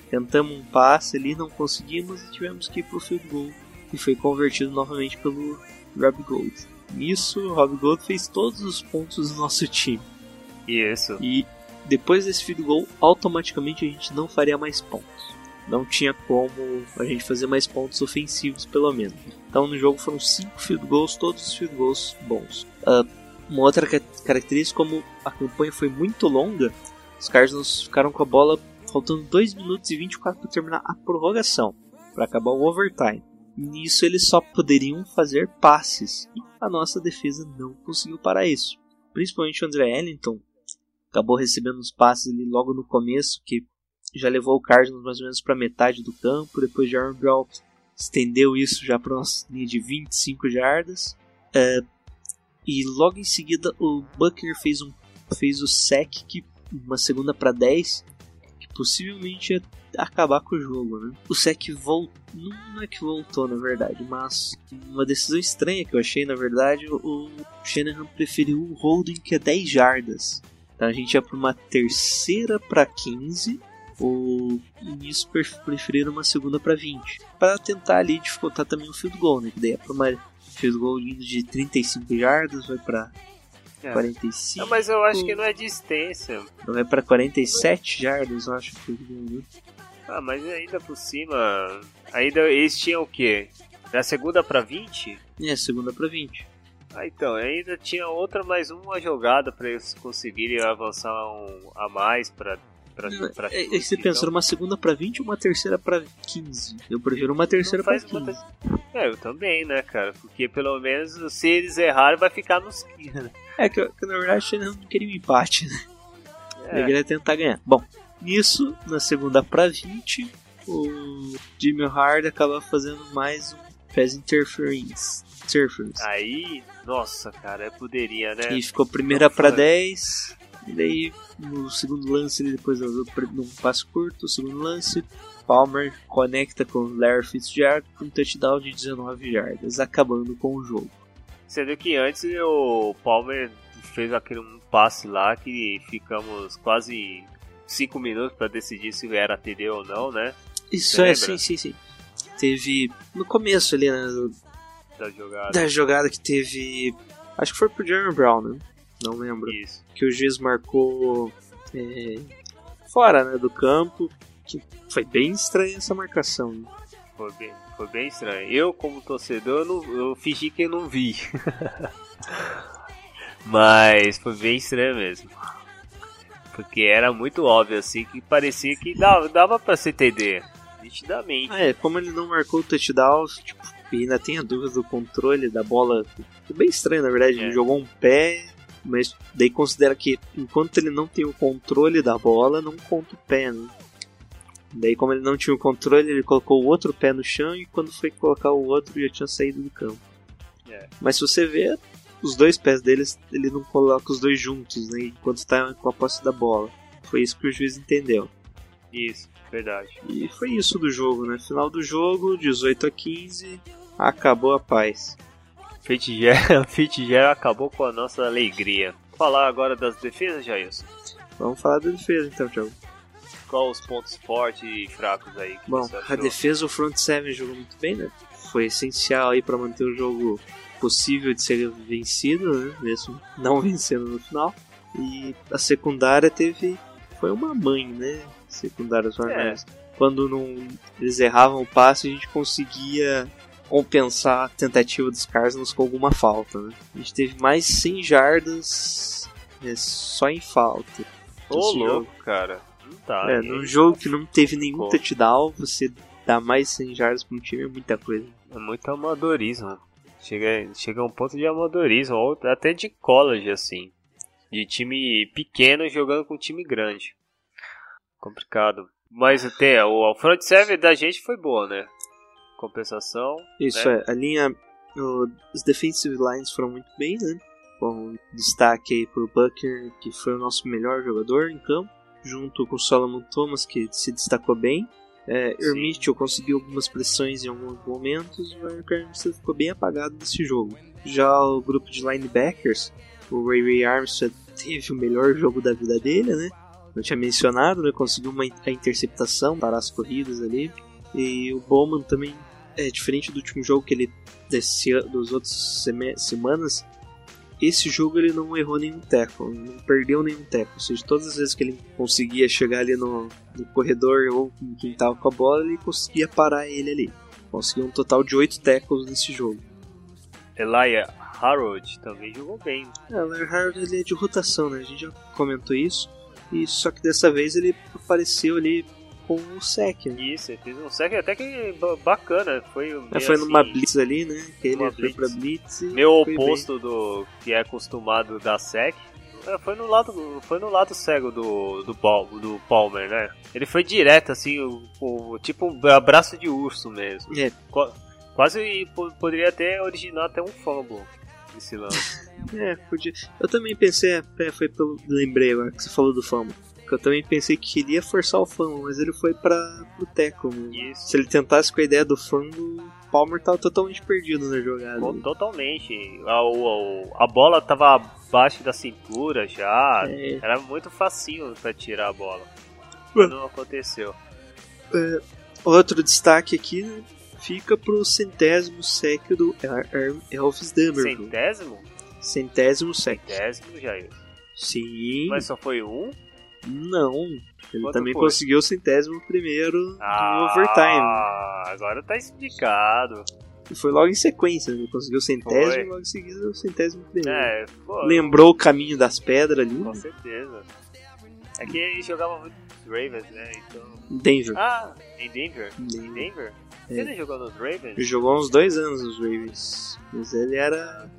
Tentamos um passe ali, não conseguimos e tivemos que ir pro field goal. E foi convertido novamente pelo Rob Gold. Nisso, o Rob Gold fez todos os pontos do nosso time. Isso. E depois desse field goal, automaticamente a gente não faria mais pontos. Não tinha como a gente fazer mais pontos ofensivos, pelo menos. Então no jogo foram 5 field goals, todos os field goals bons. Ah, uma outra ca- característica, como a campanha foi muito longa, os Cardinals ficaram com a bola faltando 2 minutos e 24 para terminar a prorrogação, para acabar o overtime. Nisso eles só poderiam fazer passes, e a nossa defesa não conseguiu parar isso. Principalmente o André Ellington, acabou recebendo os passes ali logo no começo, que já levou o Cardinals mais ou menos para metade do campo. Depois de Aaron Brown estendeu isso já para uma linha de 25 jardas. É, e logo em seguida o Buckner fez, um, fez o sec, que, uma segunda para 10, que possivelmente ia acabar com o jogo. Né? O sec voltou, não é que voltou na verdade, mas uma decisão estranha que eu achei na verdade, o Shanahan preferiu o holding que é 10 jardas. Então a gente ia para uma terceira para 15 ou nisso pref- preferiram uma segunda para 20 para tentar ali dificultar também o field goal, né? Que daí é para uma field goal indo de 35 jardas vai para É. 45, Não, mas eu acho que não é distância. vai para 47 jardas, eu acho que né? Ah, mas ainda por cima. Ainda eles tinham o quê? Da segunda pra 20? é segunda para 20. Ah, então, ainda tinha outra mais uma jogada pra eles conseguirem avançar um a mais pra. pra, pra É, é, você pensa então uma segunda para 20 ou uma terceira para 15? Eu prefiro uma terceira para faz 15. muita- É, eu também, né, cara? Porque pelo menos se eles errarem, vai ficar nos 15, né? É que, que na verdade Shanahan não queria um empate, né? Ele É, queria tentar ganhar. Bom, nisso, na segunda para 20, o Jimmy Hard acaba fazendo mais um pass interference. interference. aí, nossa, cara, eu poderia, né? E ficou primeira para Nossa. 10. E daí, no segundo lance, ele depois do, num passo curto, segundo lance, Palmer conecta com Larry Fitzgerald com um touchdown de 19 jardas, acabando com o jogo. Sendo que antes o Palmer fez aquele um passe lá que ficamos quase 5 minutos pra decidir se era TD ou não, né? Isso Você é, lembra? sim, sim, sim. Teve no começo ali, né, Da jogada. da jogada que teve. Acho que foi pro Jeremy Brown, né? Não lembro. Isso. Que o juiz marcou é, fora né, do campo. Que foi bem estranha essa marcação. né? Foi bem, foi bem estranho. Eu, como torcedor, eu, não- eu fingi que eu não vi. Mas foi bem estranho mesmo. Porque era muito óbvio, assim, que parecia que dava, dava pra se entender. Nitidamente. Ah, é, como ele não marcou o touchdown, tipo, e ainda tem a dúvida do controle da bola. Foi bem estranho, na verdade. Ele É. jogou um pé, mas daí considera que enquanto ele não tem o controle da bola, não conta o pé, né? Daí, como ele não tinha o controle, ele colocou o outro pé no chão e quando foi colocar o outro já tinha saído do campo. É. Mas se você vê, os dois pés deles, ele não coloca os dois juntos, né? Enquanto está com a posse da bola. Foi isso que o juiz entendeu. Isso, verdade. E foi isso do jogo, né? Final do jogo, 18 a 15, acabou a paz. Fitzgerald, Fitzgerald acabou com a nossa alegria. Falar agora das defesas, Jailson. Vamos falar da defesa então, Thiago. Qual os pontos fortes e fracos aí que Bom, a defesa, o front seven jogou muito bem, né? Foi essencial aí para manter o jogo possível de ser vencido, né? Mesmo não vencendo no final. E a secundária teve. Foi uma mãe, né? Secundária dos Hornets. Quando não, eles erravam o passe, a gente conseguia compensar a tentativa dos Cardinals com alguma falta, né? A gente teve mais 100 jardas é, só em falta. Ô, jogo. louco, cara. Não tá. É, num jogo que não teve nenhum Pô. touchdown, você dá mais 100 jardas pra um time é muita coisa. É muito amadorismo. Chega, chega a um ponto de amadorismo, ou até de college, assim. De time pequeno jogando com time grande. Complicado. Mas até o, o front seven da gente foi boa, né? Compensação. Isso né? é, a linha. o- os defensive lines foram muito bem, né? Com destaque aí pro Bucker, que foi o nosso melhor jogador em campo, junto com o Solomon Thomas, que se destacou bem. É. Mitchell conseguiu algumas pressões em alguns momentos, o Ryan Armstead ficou bem apagado nesse jogo. Já o grupo de linebackers, o Ray Ray Armstead teve o melhor jogo da vida dele, né? Eu tinha mencionado, né? Conseguiu uma a interceptação, parar as corridas ali. E o Bowman também é diferente do último jogo que ele desse, dos outros semanas. Esse jogo ele não errou nenhum tackle, não perdeu nenhum tackle. Ou seja, todas as vezes que ele conseguia chegar ali no, no corredor ou quem tava com a bola, ele conseguia parar ele ali. Conseguiu um total de 8 tackles nesse jogo. Elijah Harold também jogou bem. É, o Larry Howard ele é de rotação, né? A gente já comentou isso. E só que dessa vez ele apareceu ali com o sec. Né? Isso, ele fez um sec até que ba- bacana. Foi, meio É, foi numa assim, blitz ali, né? Que ele foi blitz. pra blitz. Meu foi bem. oposto do que é acostumado da sec. É, Foi no lado, foi no lado cego do, do, do Palmer, né? Ele foi direto, assim, o, o- tipo um abraço de urso mesmo. É, Qua- Quase po- poderia até originar até um fumble esse lance. É, podia. Eu também pensei, é, foi pelo. Lembrei agora que você falou do fumble. Que eu também pensei que queria forçar o fumble, mas ele foi tackle mesmo. Isso. Se ele tentasse com a ideia do fumble, o Palmer tava totalmente perdido na jogada. Co- Totalmente. A, o- a bola tava abaixo da cintura já. É. Era muito facinho pra tirar a bola. Mas não aconteceu. Outro destaque aqui né, fica pro centésimo sec do Elvis Dummer. Centésimo? Centésimo sec. Centésimo, Jair. Sim. Mas só foi um? Não. Ele Quanto também foi? conseguiu o centésimo primeiro no Ah, overtime. agora tá explicado. E foi logo em sequência, né? Ele conseguiu o centésimo Foi. e logo em seguida o centésimo primeiro. É, pô, Lembrou o caminho das pedras ali. com certeza. É que ele jogava muito Ravens, né? Então. Denver. Ah, em Denver? Em Denver. É. Ele jogou nos Ravens? Ele jogou uns dois anos nos Ravens. Mas ele era.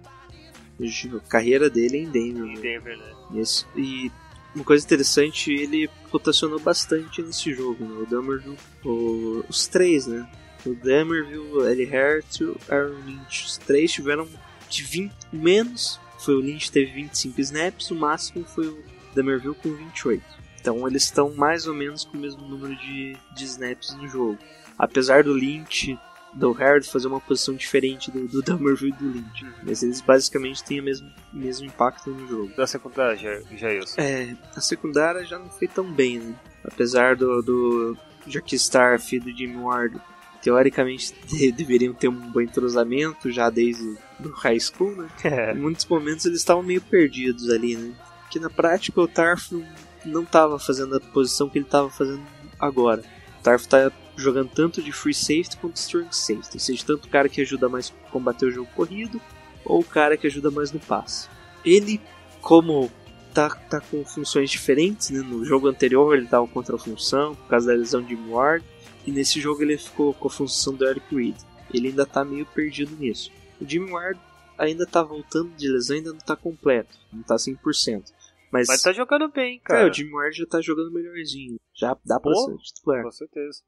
A carreira dele é em Denver. Em? Denver, né? Isso. E uma coisa interessante, ele rotacionou bastante nesse jogo. Né? O Dummerville, o- os três, né? O Dummerville, o Ellie Hart e o Aaron Lynch. Os três tiveram de 20 menos. Foi o Lynch teve 25 snaps, o máximo foi o Dummerville com 28. Então eles estão mais ou menos com o mesmo número de, de snaps no jogo. Apesar do Lynch, do Hard fazer uma posição diferente do, do Dummerville e do Lynch. Mas eles basicamente têm o mesmo, mesmo impacto no jogo. Da secundária, Ja- Jailson. É, a secundária já não foi tão bem, né? Apesar do, do Jack Starf e do Jimmy Ward, teoricamente de- deveriam ter um bom entrosamento já desde do high school, né? Em muitos momentos eles estavam meio perdidos ali, né? Que na prática o Tarf não, não tava fazendo a posição que ele tava fazendo agora. O Tarf tá jogando tanto de free safety quanto strong safety, ou seja, tanto o cara que ajuda mais a combater o jogo corrido ou o cara que ajuda mais no passe. Ele, como tá, tá com funções diferentes, né? No jogo anterior ele tava contra a função, por causa da lesão de Ward, e nesse jogo ele ficou com a função do Eric Reed. Ele ainda tá meio perdido nisso. O Jimmy Ward ainda tá voltando de lesão, ainda não tá completo, não tá 100%. Mas, Mas tá jogando bem, cara, cara. o Jimmy Ward já tá jogando melhorzinho. Já dá pra Pô. ser titular. Com certeza.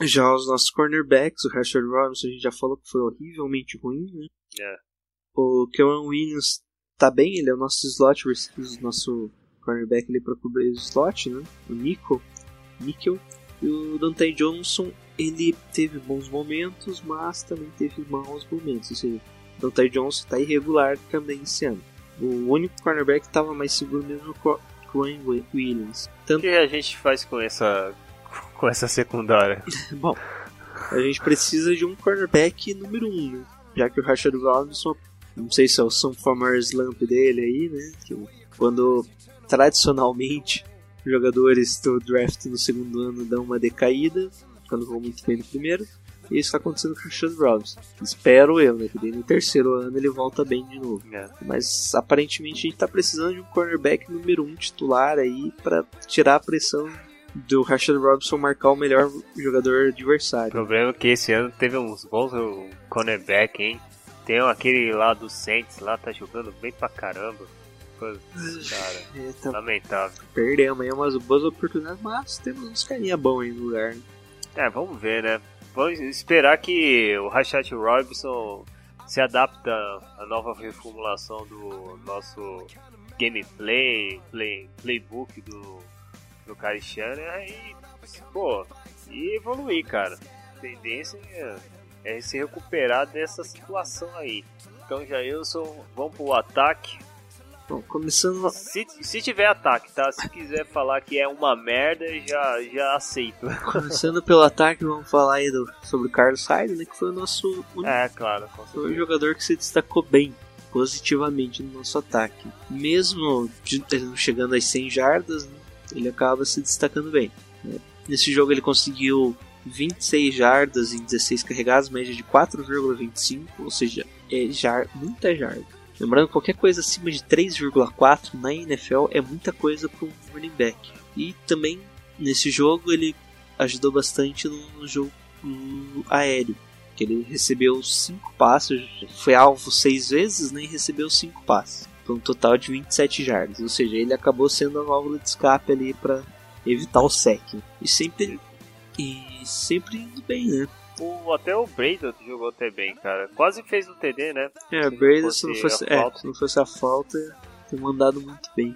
Já os nossos cornerbacks, o Rashard Robinson, a gente já falou que foi horrivelmente ruim, né? É. O Kevin Williams tá bem, ele é o nosso slot, o nosso cornerback ali pra cobrir o slot, né? O Nico, Nickel. E o Dante Johnson, ele teve bons momentos, mas também teve maus momentos. Ou seja, o Dante Johnson está irregular também esse ano. O único cornerback que estava mais seguro mesmo é o Williams. O Tanto que a gente faz com essa, com essa secundária? Bom, a gente precisa de um cornerback número 1, um, né? Já que o Rashad Robinson, não sei se é o sophomore slump dele aí, né? Que quando tradicionalmente jogadores do draft no segundo ano dão uma decaída, quando vão muito bem no primeiro. E isso está acontecendo com o Rashad Robinson. Espero eu, né? Que daí no terceiro ano ele volta bem de novo. É. Mas aparentemente a gente está precisando de um cornerback número 1 um titular aí para tirar a pressão do Rashad Robinson marcar o melhor jogador O adversário. problema é que esse ano teve uns bons cornerback, hein? Tem aquele lá do Saints lá, tá jogando bem pra caramba. Cara, Eita, lamentável. perdemos aí umas boas oportunidades, mas temos uns carinha bom aí no lugar. né? É, vamos ver, né? Vamos esperar que o Rashad Robinson se adapta à nova reformulação do nosso gameplay, play, playbook do, do Kyle Shanahan e, pô, e evoluir, cara. A tendência é, é se recuperar dessa situação aí. Então, Jailson, vamos pro ataque. Bom, começando Se, se tiver ataque, tá? Se quiser falar que é uma merda, já, já aceito. Começando pelo ataque, vamos falar aí do, sobre o Carlos Hyde, né, que foi o nosso único É, claro, foi o jogador que se destacou bem, positivamente no nosso ataque. Mesmo de- chegando às 100 jardas, né, ele acaba se destacando bem. né. Nesse jogo ele conseguiu 26 jardas em 16 carregados, média de 4,25, ou seja, é jar, muita jarda. Lembrando, qualquer coisa acima de 3,4 na NFL é muita coisa para um running back. E também nesse jogo ele ajudou bastante no jogo aéreo, que ele recebeu 5 passes, foi alvo 6 vezes né, e recebeu 5 passes, para um total de 27 jardas. Ou seja, ele acabou sendo a válvula de escape ali para evitar o sec. E sempre e sempre indo bem, né? O, até o Braden jogou até bem, cara. Quase fez um TD, né? É, o Brady, se não fosse a é, falta. se não fosse a falta, ia ter mandado muito bem.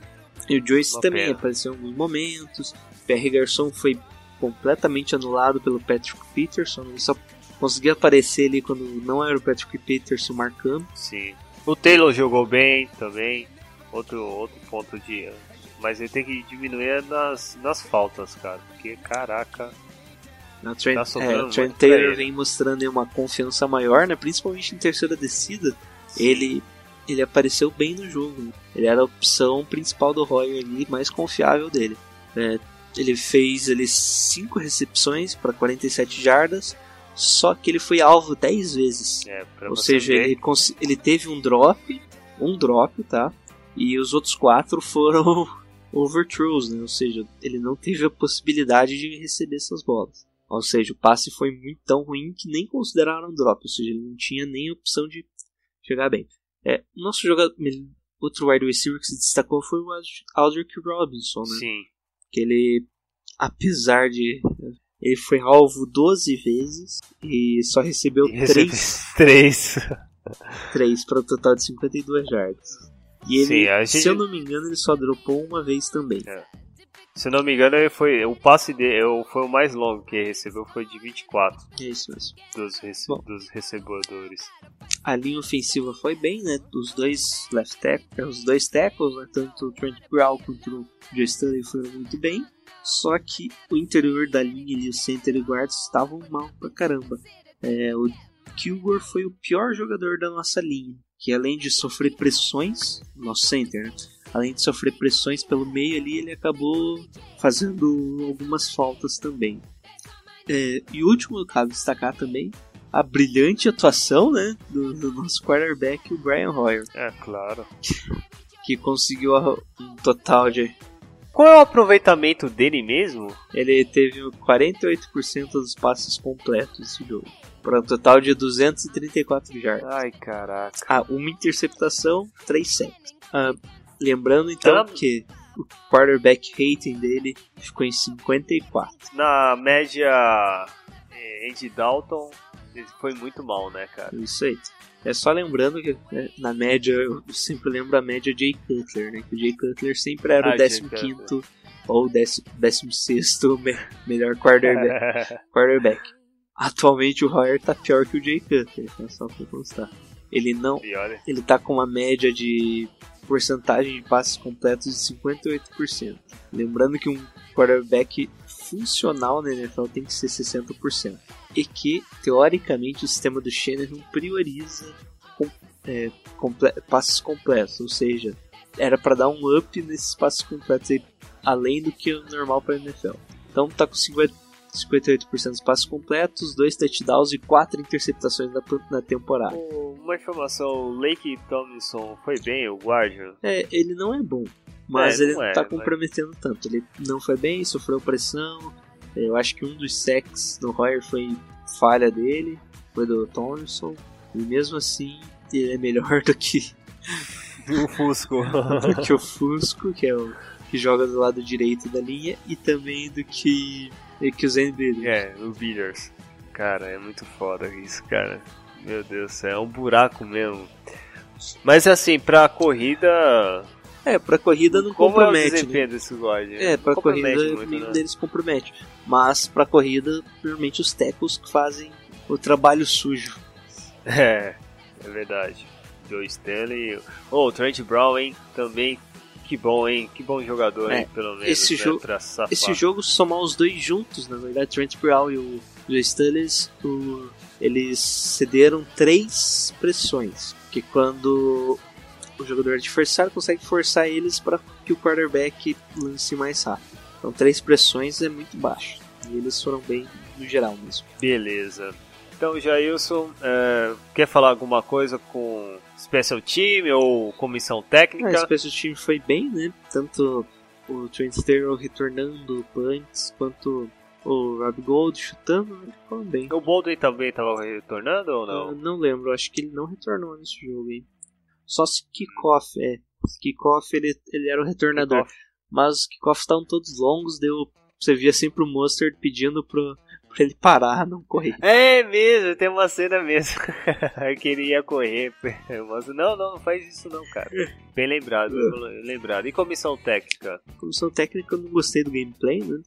E o Joyce Uma também pena. apareceu em alguns momentos. O Pierre Garçon foi completamente anulado pelo Patrick Peterson. Ele só conseguia aparecer ali quando não era o Patrick Peterson marcando. Sim. O Taylor jogou bem também. Outro, outro ponto de. Mas ele tem que diminuir nas, nas faltas, cara. Porque, caraca. O Trent, Tá é, o Trent Taylor vem mostrando uma confiança maior, né? principalmente em terceira descida. Ele, ele apareceu bem no jogo. né? Ele era a opção principal do Royer ali, mais confiável dele. É, ele fez ali 5 recepções para 47 jardas, só que ele foi alvo 10 vezes. É, Ou seja, ele, ele teve um drop, um drop, tá? E os outros quatro foram overthrows, né? Ou seja, ele não teve a possibilidade de receber essas bolas. Ou seja, o passe foi muito tão ruim que nem consideraram um drop. Ou seja, ele não tinha nem opção de chegar bem. É, o nosso jogador, outro wide receiver que se destacou foi o Aldrich Robinson, né? Sim. que ele, apesar de. Ele foi alvo 12 vezes e só recebeu E recebeu 3, Três. 3 para um total de 52 jardas. E ele, Sim, gente- se eu não me engano, ele só dropou uma vez também. Se não me engano, foi, o passe dele foi o mais longo que ele recebeu, foi de 24 É isso mesmo. dos, rece, Bom. dos recebedores. A linha ofensiva foi bem, né? Os dois left tackles, os dois tackles, né? tanto o Trent Brown quanto o Joe Stanley foram muito bem. Só que o interior da linha ali, o center e guardas estavam mal pra caramba. É, o Kilgore foi o pior jogador da nossa linha, que além de sofrer pressões, nosso center, né? Além de sofrer pressões pelo meio ali, ele acabou fazendo algumas faltas também. É, e o último, cabe destacar também, a brilhante atuação né, do, do nosso quarterback, o Brian Hoyer, É, claro. que conseguiu um total de. Qual é o aproveitamento dele mesmo? Ele teve 48% dos passes completos nesse jogo, para um total de 234 jardas. Ai, caraca. Ah, uma interceptação, 3 sacks. Ah, lembrando então que o quarterback rating dele ficou em 54. Na média, eh, Andy Dalton foi muito mal, né, cara? Isso aí. É só lembrando que né, na média, eu sempre lembro a média Jay Cutler, né? Que o Jay Cutler sempre era Ah, o Jay 15 ou 16 me melhor quarterback. quarterback. Atualmente o Hoyer tá pior que o Jay Cutler, tá? só pra constar. Ele não, ele tá com uma média de porcentagem de passes completos de 58%. Lembrando que um quarterback funcional na NFL tem que ser 60%. E que, teoricamente, o sistema do Shanahan prioriza com, é, comple passes completos, ou seja, era para dar um up nesses passes completos aí, além do que o normal para NFL. Então tá com 50, 58% dos passes completos, 2 touchdowns e 4 interceptações na, na temporada. Uma informação, o Lake Tomlinson foi bem, o guardian? É, ele não é bom, mas É, ele não é, tá mas- comprometendo tanto. Ele não foi bem, sofreu pressão. Eu acho que um dos sacks do Hoyer foi falha dele, foi do Tomlinson. E mesmo assim, ele é melhor do que, O Fusco. do que o Fusco, que é o que joga do lado direito da linha, e também do que, que o Zen Billy. é, o Beaters. Cara, é muito foda isso, cara. Meu Deus é um buraco mesmo. Mas assim, pra corrida. É, pra corrida não como é o compromete. né? desse guardian? É, pra corrida compromete muito, né? deles compromete. Mas pra corrida, normalmente os tecos que fazem o trabalho sujo. É, é verdade. Joe Stanley. Oh, o Trent Brown, hein? Também. Que bom, hein? Que bom jogador, É, hein? Pelo menos. esse né? jogo-. Esse jogo, somar os dois juntos, na verdade, Trent Brown e o Joe o- eles cederam três pressões. Que quando o jogador adversário consegue forçar eles para que o quarterback lance mais rápido. Então, três pressões é muito baixo. E eles foram bem no geral mesmo. Beleza. Então, Jailson, é, quer falar alguma coisa com Special Team ou comissão Ah, técnica? esse special time foi bem, né? Tanto o Trent Sterling retornando punts, quanto o Rob Gold chutando, né? Foram bem. O Baldwin também estava retornando ou Eu não? não lembro, acho que ele não retornou nesse jogo. Só se kickoff, é. Kickoff ele, ele era o retornador. Mas os kickoffs estavam todos longos, deu. Você via sempre o Mustard pedindo pro, pra ele parar, não correr. É mesmo, tem uma cena mesmo. que ele ia correr. Mas não, não, não faz isso não, cara. Bem lembrado, bem lembrado. E comissão técnica? Comissão técnica eu não gostei do gameplay, né?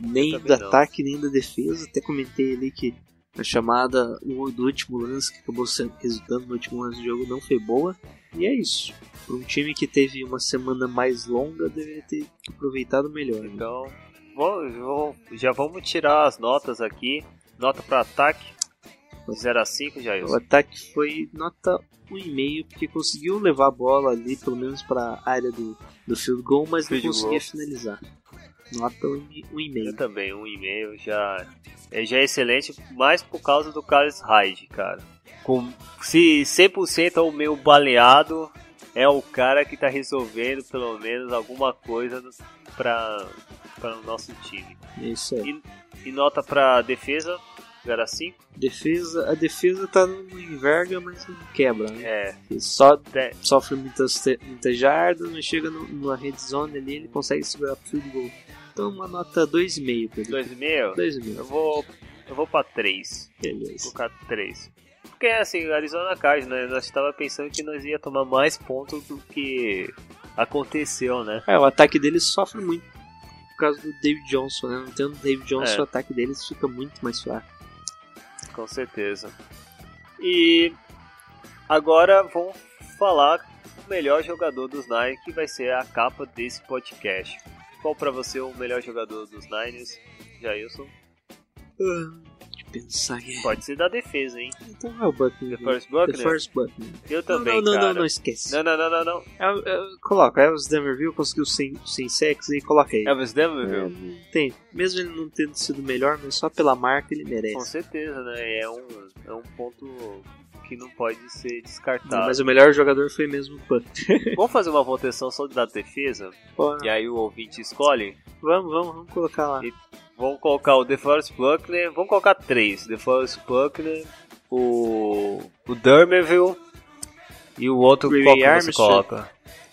Nem do não. ataque, nem da defesa. Até comentei ali que a chamada o- do último lance, que acabou sendo, resultando no último lance do jogo, não foi boa. E é isso. Para um time que teve uma semana mais longa, deveria ter aproveitado melhor. né? Então, vamos- já vamos tirar as notas aqui. Nota para ataque. De 0 a 5, O ataque foi nota 1,5, porque conseguiu levar a bola ali, pelo menos para a área do, do field goal, mas não Field conseguia goal. finalizar. Nota 1,5. Eu também, um e-mail já é, já é excelente, mais por causa do Carlos Hyde, cara. Com, se 100% ou meio baleado, é o cara que tá resolvendo pelo menos alguma coisa no- pra o nosso time. É isso aí. E nota pra defesa, 0 a 5? Defesa, a defesa tá no enverga, mas não quebra, né? É, Ele só de- sofre muitas, muitas jardas, mas chega no, numa red zone ali, ele consegue segurar pro field goal. Então uma nota 2,5 pra ele. 2,5? 2,5. Eu vou, eu vou pra 3. Vou Beleza. colocar 3. Porque assim, Arizona Cardinals, né? Nós estava pensando que nós ia tomar mais pontos do que aconteceu, né? É, o ataque deles sofre muito por causa do David Johnson, né? Não tendo o David Johnson, É. o ataque deles fica muito mais fraco. Com certeza. E agora vamos falar o melhor jogador dos Niners, que vai ser a capa desse podcast. Qual pra você o melhor jogador dos Niners, Jailson? Eu pensar. Pode ser da defesa, hein? Então é o Buckner. The First The Buckner? First Buckner. Eu Não, também, não, não, cara. não, não, esquece. Não, não, não, não, não. É, é, coloca, Elvis Demerville conseguiu sem, sem sexo e coloca aí. Elvis É, Denverville? não tem. Mesmo ele não tendo sido melhor, mas só pela marca ele Com merece. certeza, né? É um, é um ponto que não pode ser descartado. Mas o melhor jogador foi mesmo o Buckner. Vamos fazer uma votação só da defesa? E aí o ouvinte escolhe? Vamos, vamos, vamos colocar lá. E- Vamos colocar o DeForest Buckner. Vamos colocar três: DeForest Buckner, o. o Dermerville e o outro Ray qual que você Armstrong. coloca?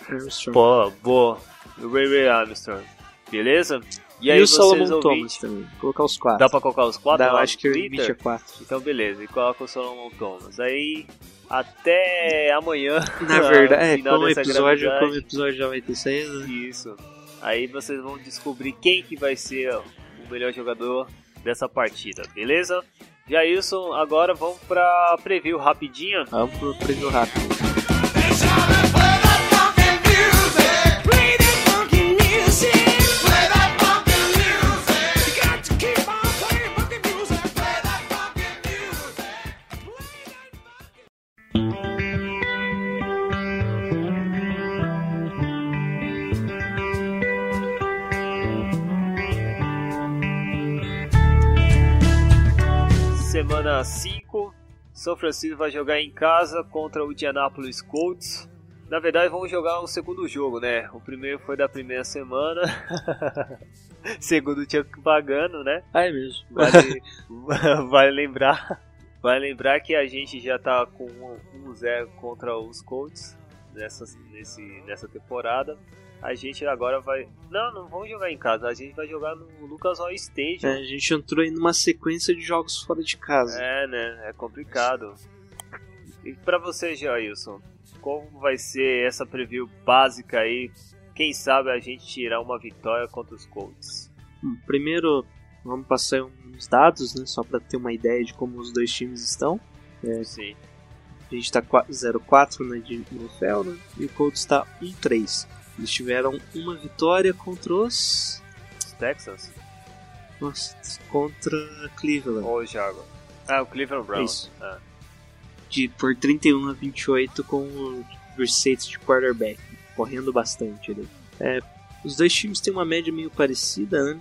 Armstrong. Pô, boa. O Ray Ray Armstrong. Beleza? E E, aí o vocês Solomon Thomas também. Colocar os quatro. Dá pra colocar os quatro? Dá, acho que o Twitter? é quatro. Então beleza, e coloca o Solomon Thomas. Aí até amanhã. Na verdade, é, como o episódio, gravidade. como o episódio já vai ter saído, né? Isso. Aí vocês vão descobrir quem que vai ser o melhor jogador dessa partida, beleza? Jailson, agora vamos pra preview rapidinho. Vamos pro preview rápido. Semana 5, São Francisco vai jogar em casa contra o Indianapolis Colts. Na verdade, vamos jogar um segundo jogo, né? O primeiro foi da primeira semana. segundo tinha que pagando, né? Ah, é mesmo. Vale, vale lembrar. Vale lembrar que a gente já tá com 1-0 contra os Colts nessa, nesse, nessa temporada. A gente agora vai. Não, não vamos jogar em casa, a gente vai jogar no Lucas Oil Stadium. É, a gente entrou aí numa sequência de jogos fora de casa. É, né? É complicado. E pra você, Jailson, como vai ser essa preview básica aí? Quem sabe a gente tirar uma vitória contra os Colts? Hum, Primeiro, vamos passar uns dados, né? Só pra ter uma ideia de como os dois times estão. Sim. A gente tá 0-4 na NFL, né? E o Colts tá 1-3. Eles tiveram uma vitória contra os. Texans? Nossa, contra Cleveland. Ou Jaguar? Ah, o Cleveland Browns. Isso. Ah, De, por 31 a 28 com o Brissett de quarterback. Correndo bastante ali. É, os dois times têm uma média meio parecida, né?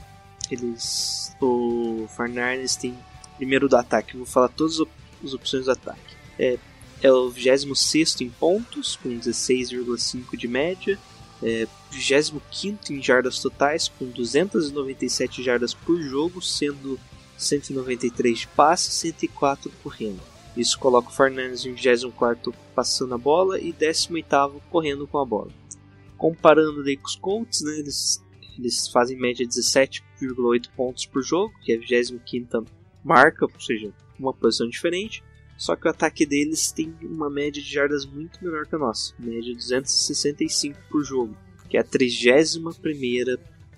Eles. O Farnarnes tem primeiro do ataque. Vou falar todas as opções do ataque. É, é o 26 em pontos, com 16,5 de média. É, 25 em jardas totais, com 297 jardas por jogo, sendo 193 de passe e 104 correndo. Isso coloca o Fernandes em 24 passando a bola e 18 correndo com a bola. Comparando com os Colts, né, eles, eles fazem em média 17,8 pontos por jogo, que é a 25 marca, ou seja, uma posição diferente. Só que o ataque deles tem uma média de jardas muito menor que a nossa, média 265 por jogo, que é a 31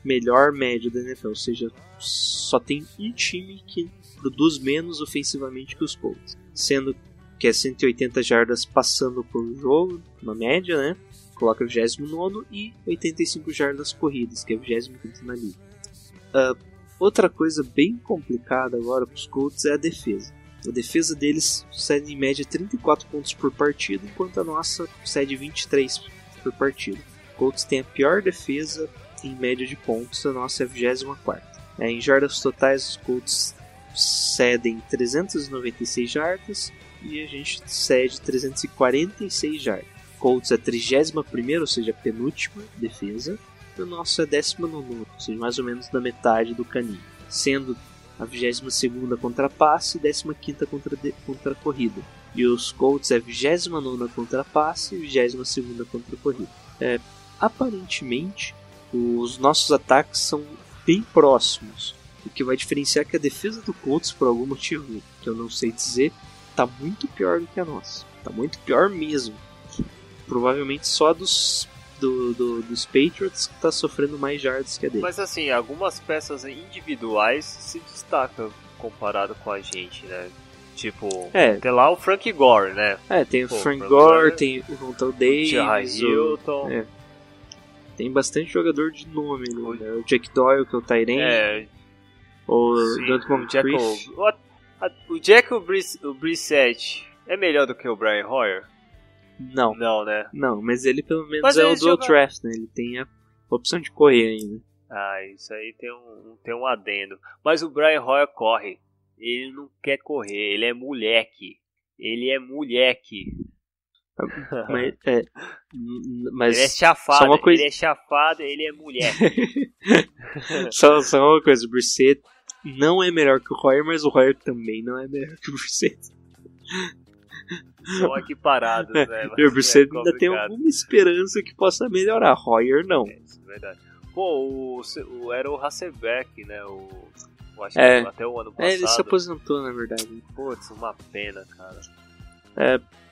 melhor média da NFL, ou seja, só tem um time que produz menos ofensivamente que os Colts, sendo que é 180 jardas passando por jogo, uma média, né? Coloca o 29 e 85 jardas corridas, que é o 25 na liga. Ah, outra coisa bem complicada agora para os Colts é a defesa. A defesa deles cede em média 34 pontos por partida, enquanto a nossa cede 23 por partida. Colts tem a pior defesa em média de pontos, a nossa é a 24. É, em jardas totais, os Colts cedem 396 jardas e a gente cede 346 jardas. Colts é a 31, ou seja, a penúltima defesa, e o nosso é a 19, ou seja, mais ou menos na metade do caminho, sendo a 22 contra passe e 15 contra, contra corrida. E os Colts é a 29 contra passe e 22 contra corrida. É, aparentemente, os nossos ataques são bem próximos. O que vai diferenciar é que a defesa do Colts, por algum motivo que eu não sei dizer, tá muito pior do que a nossa. Tá muito pior mesmo. Provavelmente só dos, do, do- dos Patriots que tá sofrendo mais jardas que a dele. Mas assim, algumas peças individuais se destacam comparado com a gente, né? Tipo, É. tem lá o Frank Gore, né? É, tem o Pô, Frank Frank Gore, Gore, tem o Rontal. Davis, o, Hilton. é. tem bastante jogador de nome, né? O Jack Doyle, que é o Tyrene, É, o Dante o Jack, Moncrief. o, o Jack o, Briss, o Brissett é melhor do que o Brian Hoyer? Não, Não, né? não, mas ele pelo menos Mas é o dual jogam- draft, né? Ele tem a opção de correr ainda. Ah, isso aí tem um, tem um adendo. Mas o Brian Hoyer corre. Ele não quer correr, ele é moleque. Ele é moleque. Mas, é, mas ele é chafado, uma coisa- ele é chafado, ele é moleque. só, só uma coisa, o Brissett não é melhor que o Royer, mas o Royer também não é melhor que o Brissett. São aqui parados, né? E o Brissett É ainda tem alguma esperança que possa melhorar. Royer não. É, isso é verdade. Pô, o, o- era o Hasselbeck, né? O, É. que até o ano passado. É, ele se aposentou, na verdade. Putz, uma pena, cara.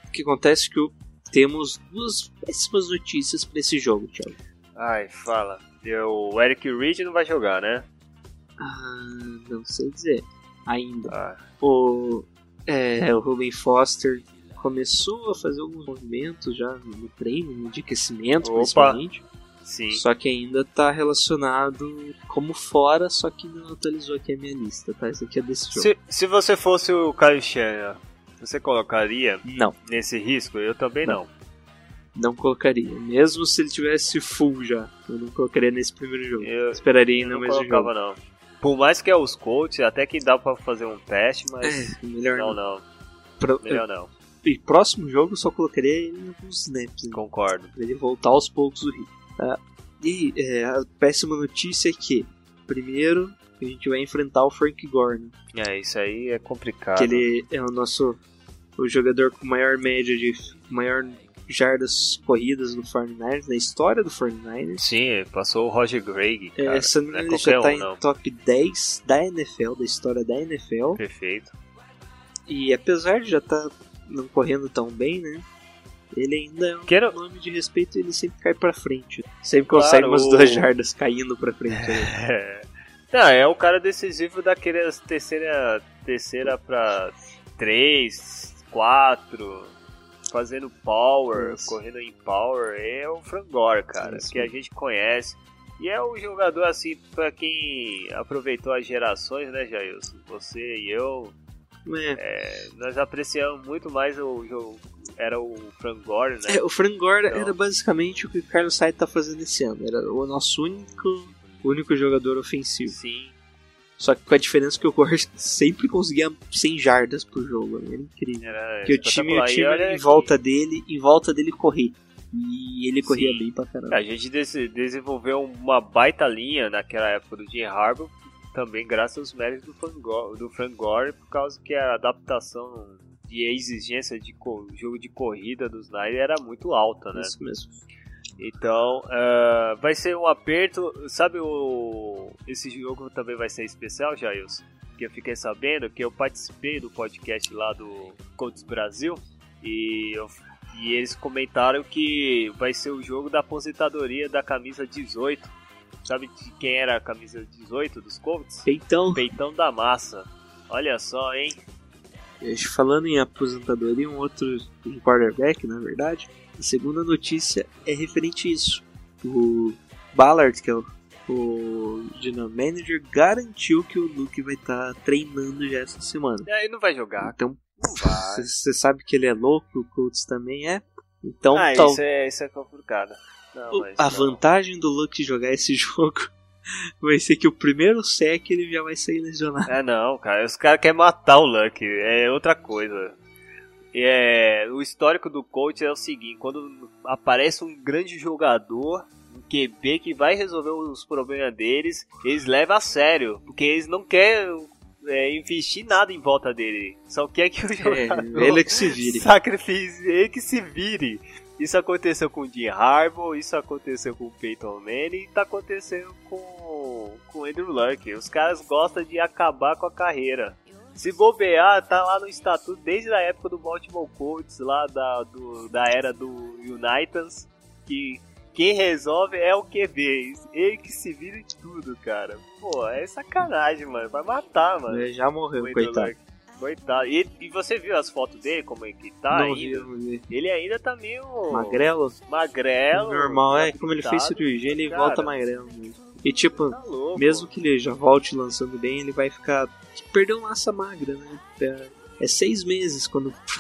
O que acontece é que temos duas péssimas notícias para esse jogo, Thiago. Ai, fala. O Eric Reed não vai jogar, né? Ah, não sei dizer. Ainda. Ah, O, é, o Ruben Foster começou a fazer alguns movimentos já no treino, de aquecimento, Opa. principalmente. sim. Só que ainda tá relacionado como fora, só que não atualizou aqui a minha lista, tá? Isso aqui é desse jogo. Se, se você fosse o Kyle Shanahan, você colocaria Não, nesse risco? Eu também não. não colocaria. Mesmo se ele tivesse full já, eu não colocaria nesse primeiro jogo. Eu- Esperaria ainda não mais um colocava, jogo. não. Por mais que é os Colts, até que dá pra fazer um teste, mas É, melhor não, não. não. Pro- Melhor não. E próximo jogo eu só colocaria ele em alguns snaps, né? Concordo. pra ele voltar aos poucos o ritmo. tá? e é, a péssima notícia é que, primeiro, a gente vai enfrentar o Frank Gore, né? É, isso aí é complicado. que ele é o nosso o jogador com maior média de maior jardas corridas no 49ers, na história do 49ers. Sim, passou o Roger Gregg, cara. É, se não é já tá um, em não. top 10 da NFL, da história da NFL. Perfeito. E apesar de já estar não correndo tão bem, né? Ele ainda é um Quero- nome de respeito ele sempre cai pra frente. Sempre Claro, consegue umas o- duas jardas caindo pra frente. É. Não, é o cara decisivo daquele terceira, terceira pra 3, 4, fazendo power, Isso. correndo em power. É o Frank Gore, cara, sim. que a gente conhece. E é um jogador assim, pra quem aproveitou as gerações, né, Jailson? Você e eu, É, nós apreciamos muito mais o jogo. Era o Frank Gore, né? É, o Frank Gore Então- era basicamente o que o Carlos Sainz tá fazendo esse ano. Era o nosso único, único jogador ofensivo. Sim. Só que com a diferença que o Gore sempre conseguia 100 jardas por jogo. né? Era incrível. Era que o time, o time em que- volta dele, em volta dele correr. E ele corria Sim. bem pra caramba. A gente des- desenvolveu uma baita linha naquela época do Jim Harbaugh, também graças aos méritos do Frank Gore, do Frank Gore por causa que a adaptação e a exigência de jogo de corrida dos Niners era muito alta, né? Isso mesmo. Então, ah, vai ser um aperto. Sabe o esse jogo também vai ser especial, Jailson? Que eu fiquei sabendo que eu participei do podcast lá do Codes Brasil e, eu- e eles comentaram que vai ser o jogo da aposentadoria da camisa 18. Sabe de quem era a camisa 18 dos Colts? Então, Peitão da Massa. Olha só, hein? falando em aposentadoria, um outro em quarterback, na verdade, a segunda notícia é referente a isso. O Ballard, que é o, o general manager, garantiu que o Luke vai estar treinando já essa semana. Aí não vai jogar. Então, você sabe que ele é louco, o Colts também é. Então, Ah, tal- isso é, isso é complicado. Não, o- a não. vantagem do Luke jogar esse jogo vai ser que o primeiro sec ele já vai sair lesionado. É não, cara. Os caras querem matar o Luck. É outra coisa. É, o histórico do coach é o seguinte: quando aparece um grande jogador, um QB que vai resolver os problemas deles, eles levam a sério. Porque eles não querem é, investir nada em volta dele. Só quer que o jogador É, ele é que se vire. sacrifício, ele que se vire. Isso aconteceu com o Jim Harbaugh, isso aconteceu com o Peyton Manning e tá acontecendo com, com o Andrew Luck. Os caras gostam de acabar com a carreira. Se bobear, tá lá no estatuto desde a época do Baltimore Colts, lá da, do- da era do Unitans, que quem resolve é o QB. Ele que se vira em tudo, cara. Pô, é sacanagem, mano. Vai matar, mano. Ele já morreu, coitado. Coitado. E, e você viu as fotos dele, como é que tá não ainda? vi. Ele ainda tá meio Magrelo? magrelo. Normal, é. Como ele fez cirurgia, ele Cara, volta magrelo mesmo. E tipo, Tá louco. mesmo que ele já volte lançando bem, ele vai ficar. Perdeu massa magra, né? É, é seis meses quando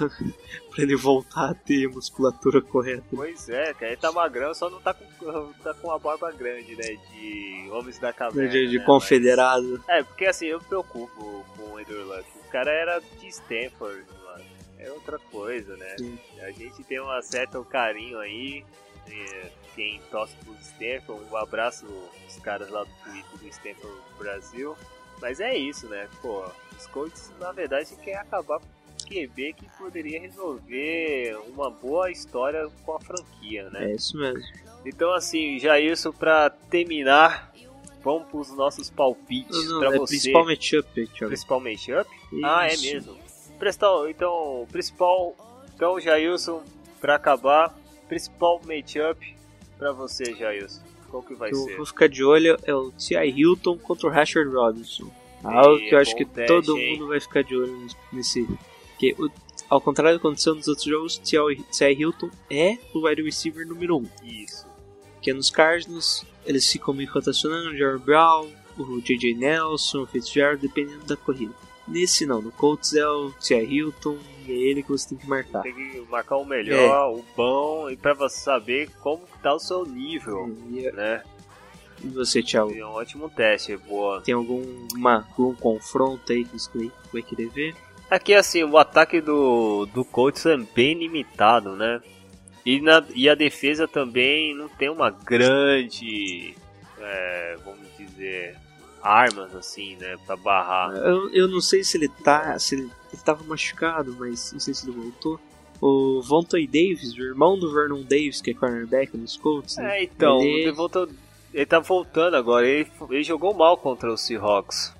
pra ele voltar a ter musculatura correta. Pois é, cara. Ele tá magrão, só não tá com, tá com uma barba grande, né? De Homens da Caverna. De, de né? confederado. Mas- É, porque assim, eu me preocupo com o Andrew Luck. O cara era de Stanford, mano. É outra coisa, né? Sim. A gente tem um certo carinho aí. é, Quem torce pro Stanford, um abraço os caras lá do Twitter do Stanford Brasil. Mas é isso, né? Pô, os Colts, na verdade, querem acabar com QB que poderia resolver uma boa história com a franquia, né? É isso mesmo. Então, assim, já isso pra terminar, vamos pros nossos palpites não, é você. principal matchup. Principal matchup? Ah, é Isso. mesmo. Principal, então, principal. Então, Jailson, pra acabar, principal matchup pra você, Jailson. Qual que vai eu ser? vou ficar de olho é o T.I. Hilton contra o Rashard Robinson. Algo que eu acho que teste, todo hein? mundo vai ficar de olho nesse. Porque, o- ao contrário do que aconteceu nos outros jogos, T.I. Hilton é o wide receiver número 1. Um. Isso. Porque nos Cardinals eles ficam meio rotacionando, o Jared Brown, o J.J. Nelson, o Fitzgerald, dependendo da corrida. Nesse não, no Colts é o T.I. Hilton e é ele que você tem que marcar. Tem que marcar o melhor, o bom, e pra você saber como que tá o seu nível, E, né? e você, Thiago, É um ótimo teste, boa. tem alguma, algum confronto aí que você vai- vai querer ver? Aqui, assim, o ataque do, do Colts é bem limitado, né? E, na, e a defesa também não tem uma grande, é, vamos dizer, armas, assim, né? Pra barrar. Eu, eu não sei se ele tá. se ele, ele tava machucado, mas não sei se ele voltou. O Vontae Davis, o irmão do Vernon Davis, que é cornerback nos Colts, né? É, então, Ele- ele, voltou, ele tá voltando agora. Ele, ele jogou mal contra o Seahawks.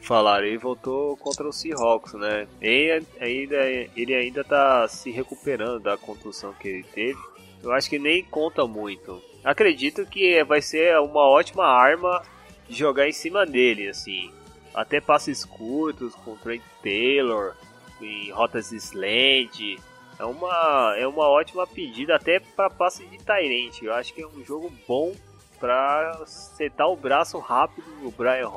Falaram, ele voltou contra o Seahawks, né? Ele ainda, ele ainda tá se recuperando da contusão que ele teve. Eu acho que nem conta muito. Acredito que vai ser uma ótima arma de jogar em cima dele, assim. Até passes curtos com Trent Taylor, em rotas slant. É uma, é uma ótima pedida até para passe de Tyrant. Eu acho que é um jogo bom para setar o braço rápido no Brian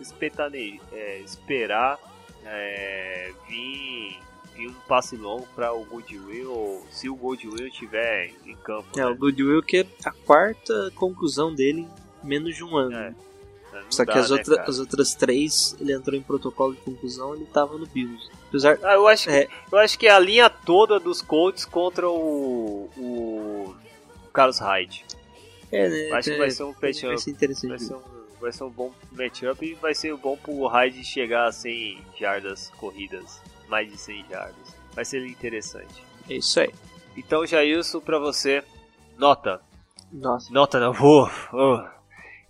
espetane- é, esperar é, vir, vir um passe longo para o Goodwill, se o Goodwill estiver em campo. É, né? o Goodwill que é a quarta conclusão dele menos de um ano. É? Não Só que dá, as, né, outra- cara? as outras três, ele entrou em protocolo de conclusão, ele tava no Bills. Apesar. Ah, eu acho, É. que, eu acho que é a linha toda dos Colts contra o, o Carlos Hyde. É, né? Acho que é, vai ser um vai matchup. ser interessante. Vai ser um, vai ser um bom matchup e vai ser bom pro Hyde chegar a 100 jardas corridas, mais de 100 jardas. Vai ser interessante. É isso aí. Então, Jailson, pra você, nota. Nossa. Nota não, uh, uh.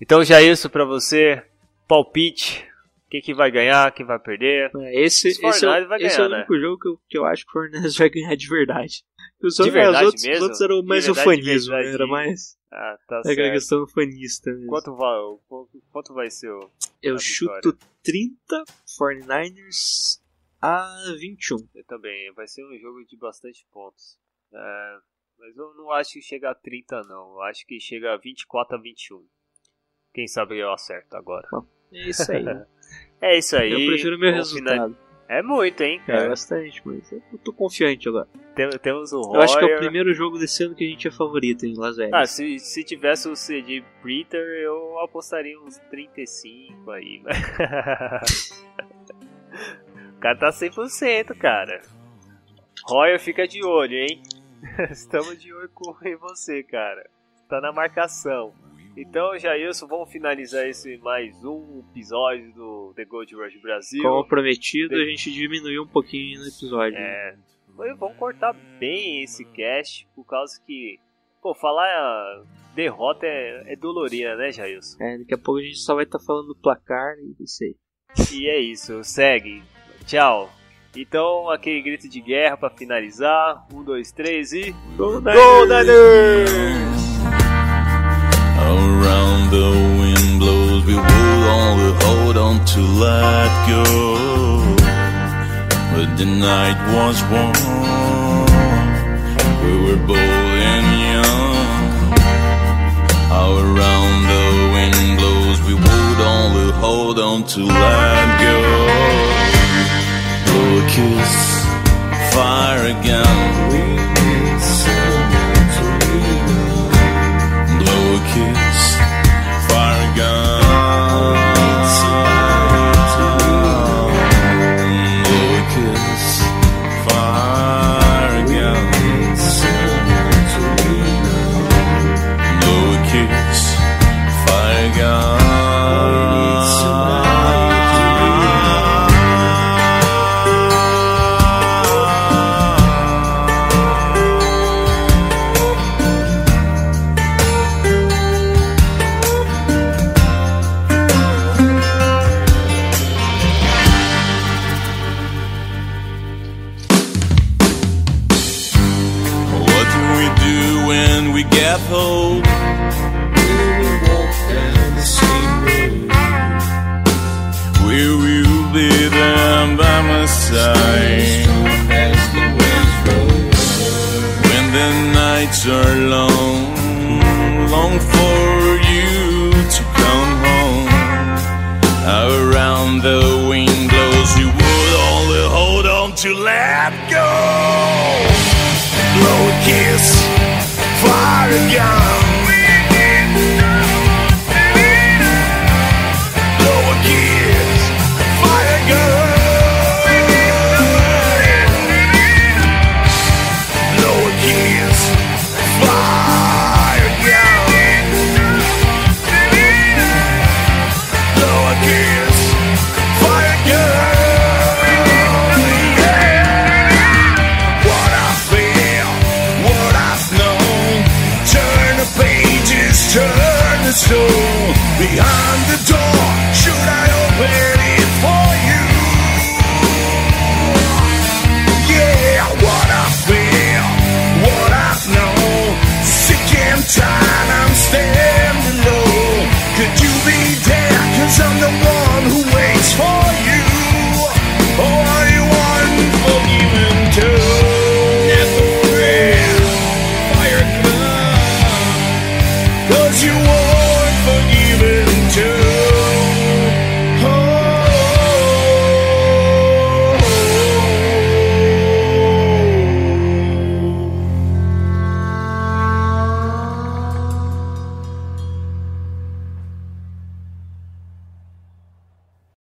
Então, Jailson, pra você, palpite. Quem que vai ganhar, quem vai perder. É, Esse, Os esse, é, o- vai esse ganhar, é o né? único jogo que eu, que eu acho que o Fortnite vai ganhar de verdade. Os De outros, verdade os outros, os mesmo? outros eram mais o verdade, de fanismo, né? era mais Ah, tá aquela certo. questão fanista mesmo. Quanto vai, quanto vai ser o... eu chuto 30 49ers a 21. Eu também, vai ser um jogo de bastante pontos. É, mas eu não acho que chega a 30 não, eu acho que chega a 24 a 21. Quem sabe eu acerto agora. É isso aí. É isso aí. eu prefiro o meu vamos final- resultado. É muito, hein, É cara. bastante, mas eu tô confiante agora. Tem- temos o Eu acho que é o Royer. primeiro jogo desse ano que a gente é favorito em Las Vegas. Ah, se, se tivesse o CD Breeder, eu apostaria uns 35 aí. mas- o cara tá 100%, cara. Royer, fica de olho, hein? Estamos de olho com em você, cara. Tá na marcação. Então, Jailson, vamos finalizar esse mais um episódio do The Gold Rush Brasil. Como prometido, a gente diminuiu um pouquinho no episódio. É, Mas vamos cortar bem esse cast, por causa que, pô, falar a derrota é, é dolorida, né, Jailson? É, daqui a pouco a gente só vai estar falando do placar e isso aí. E é isso, segue. Tchau. Então, aquele grito de guerra pra finalizar. Um, dois, três e. Gol Gol Niners! Around the wind blows, we will only hold on to let go. But the night was warm, we were bold and young. How around the wind blows, we would only hold on to let go. Blow a kiss, fire again.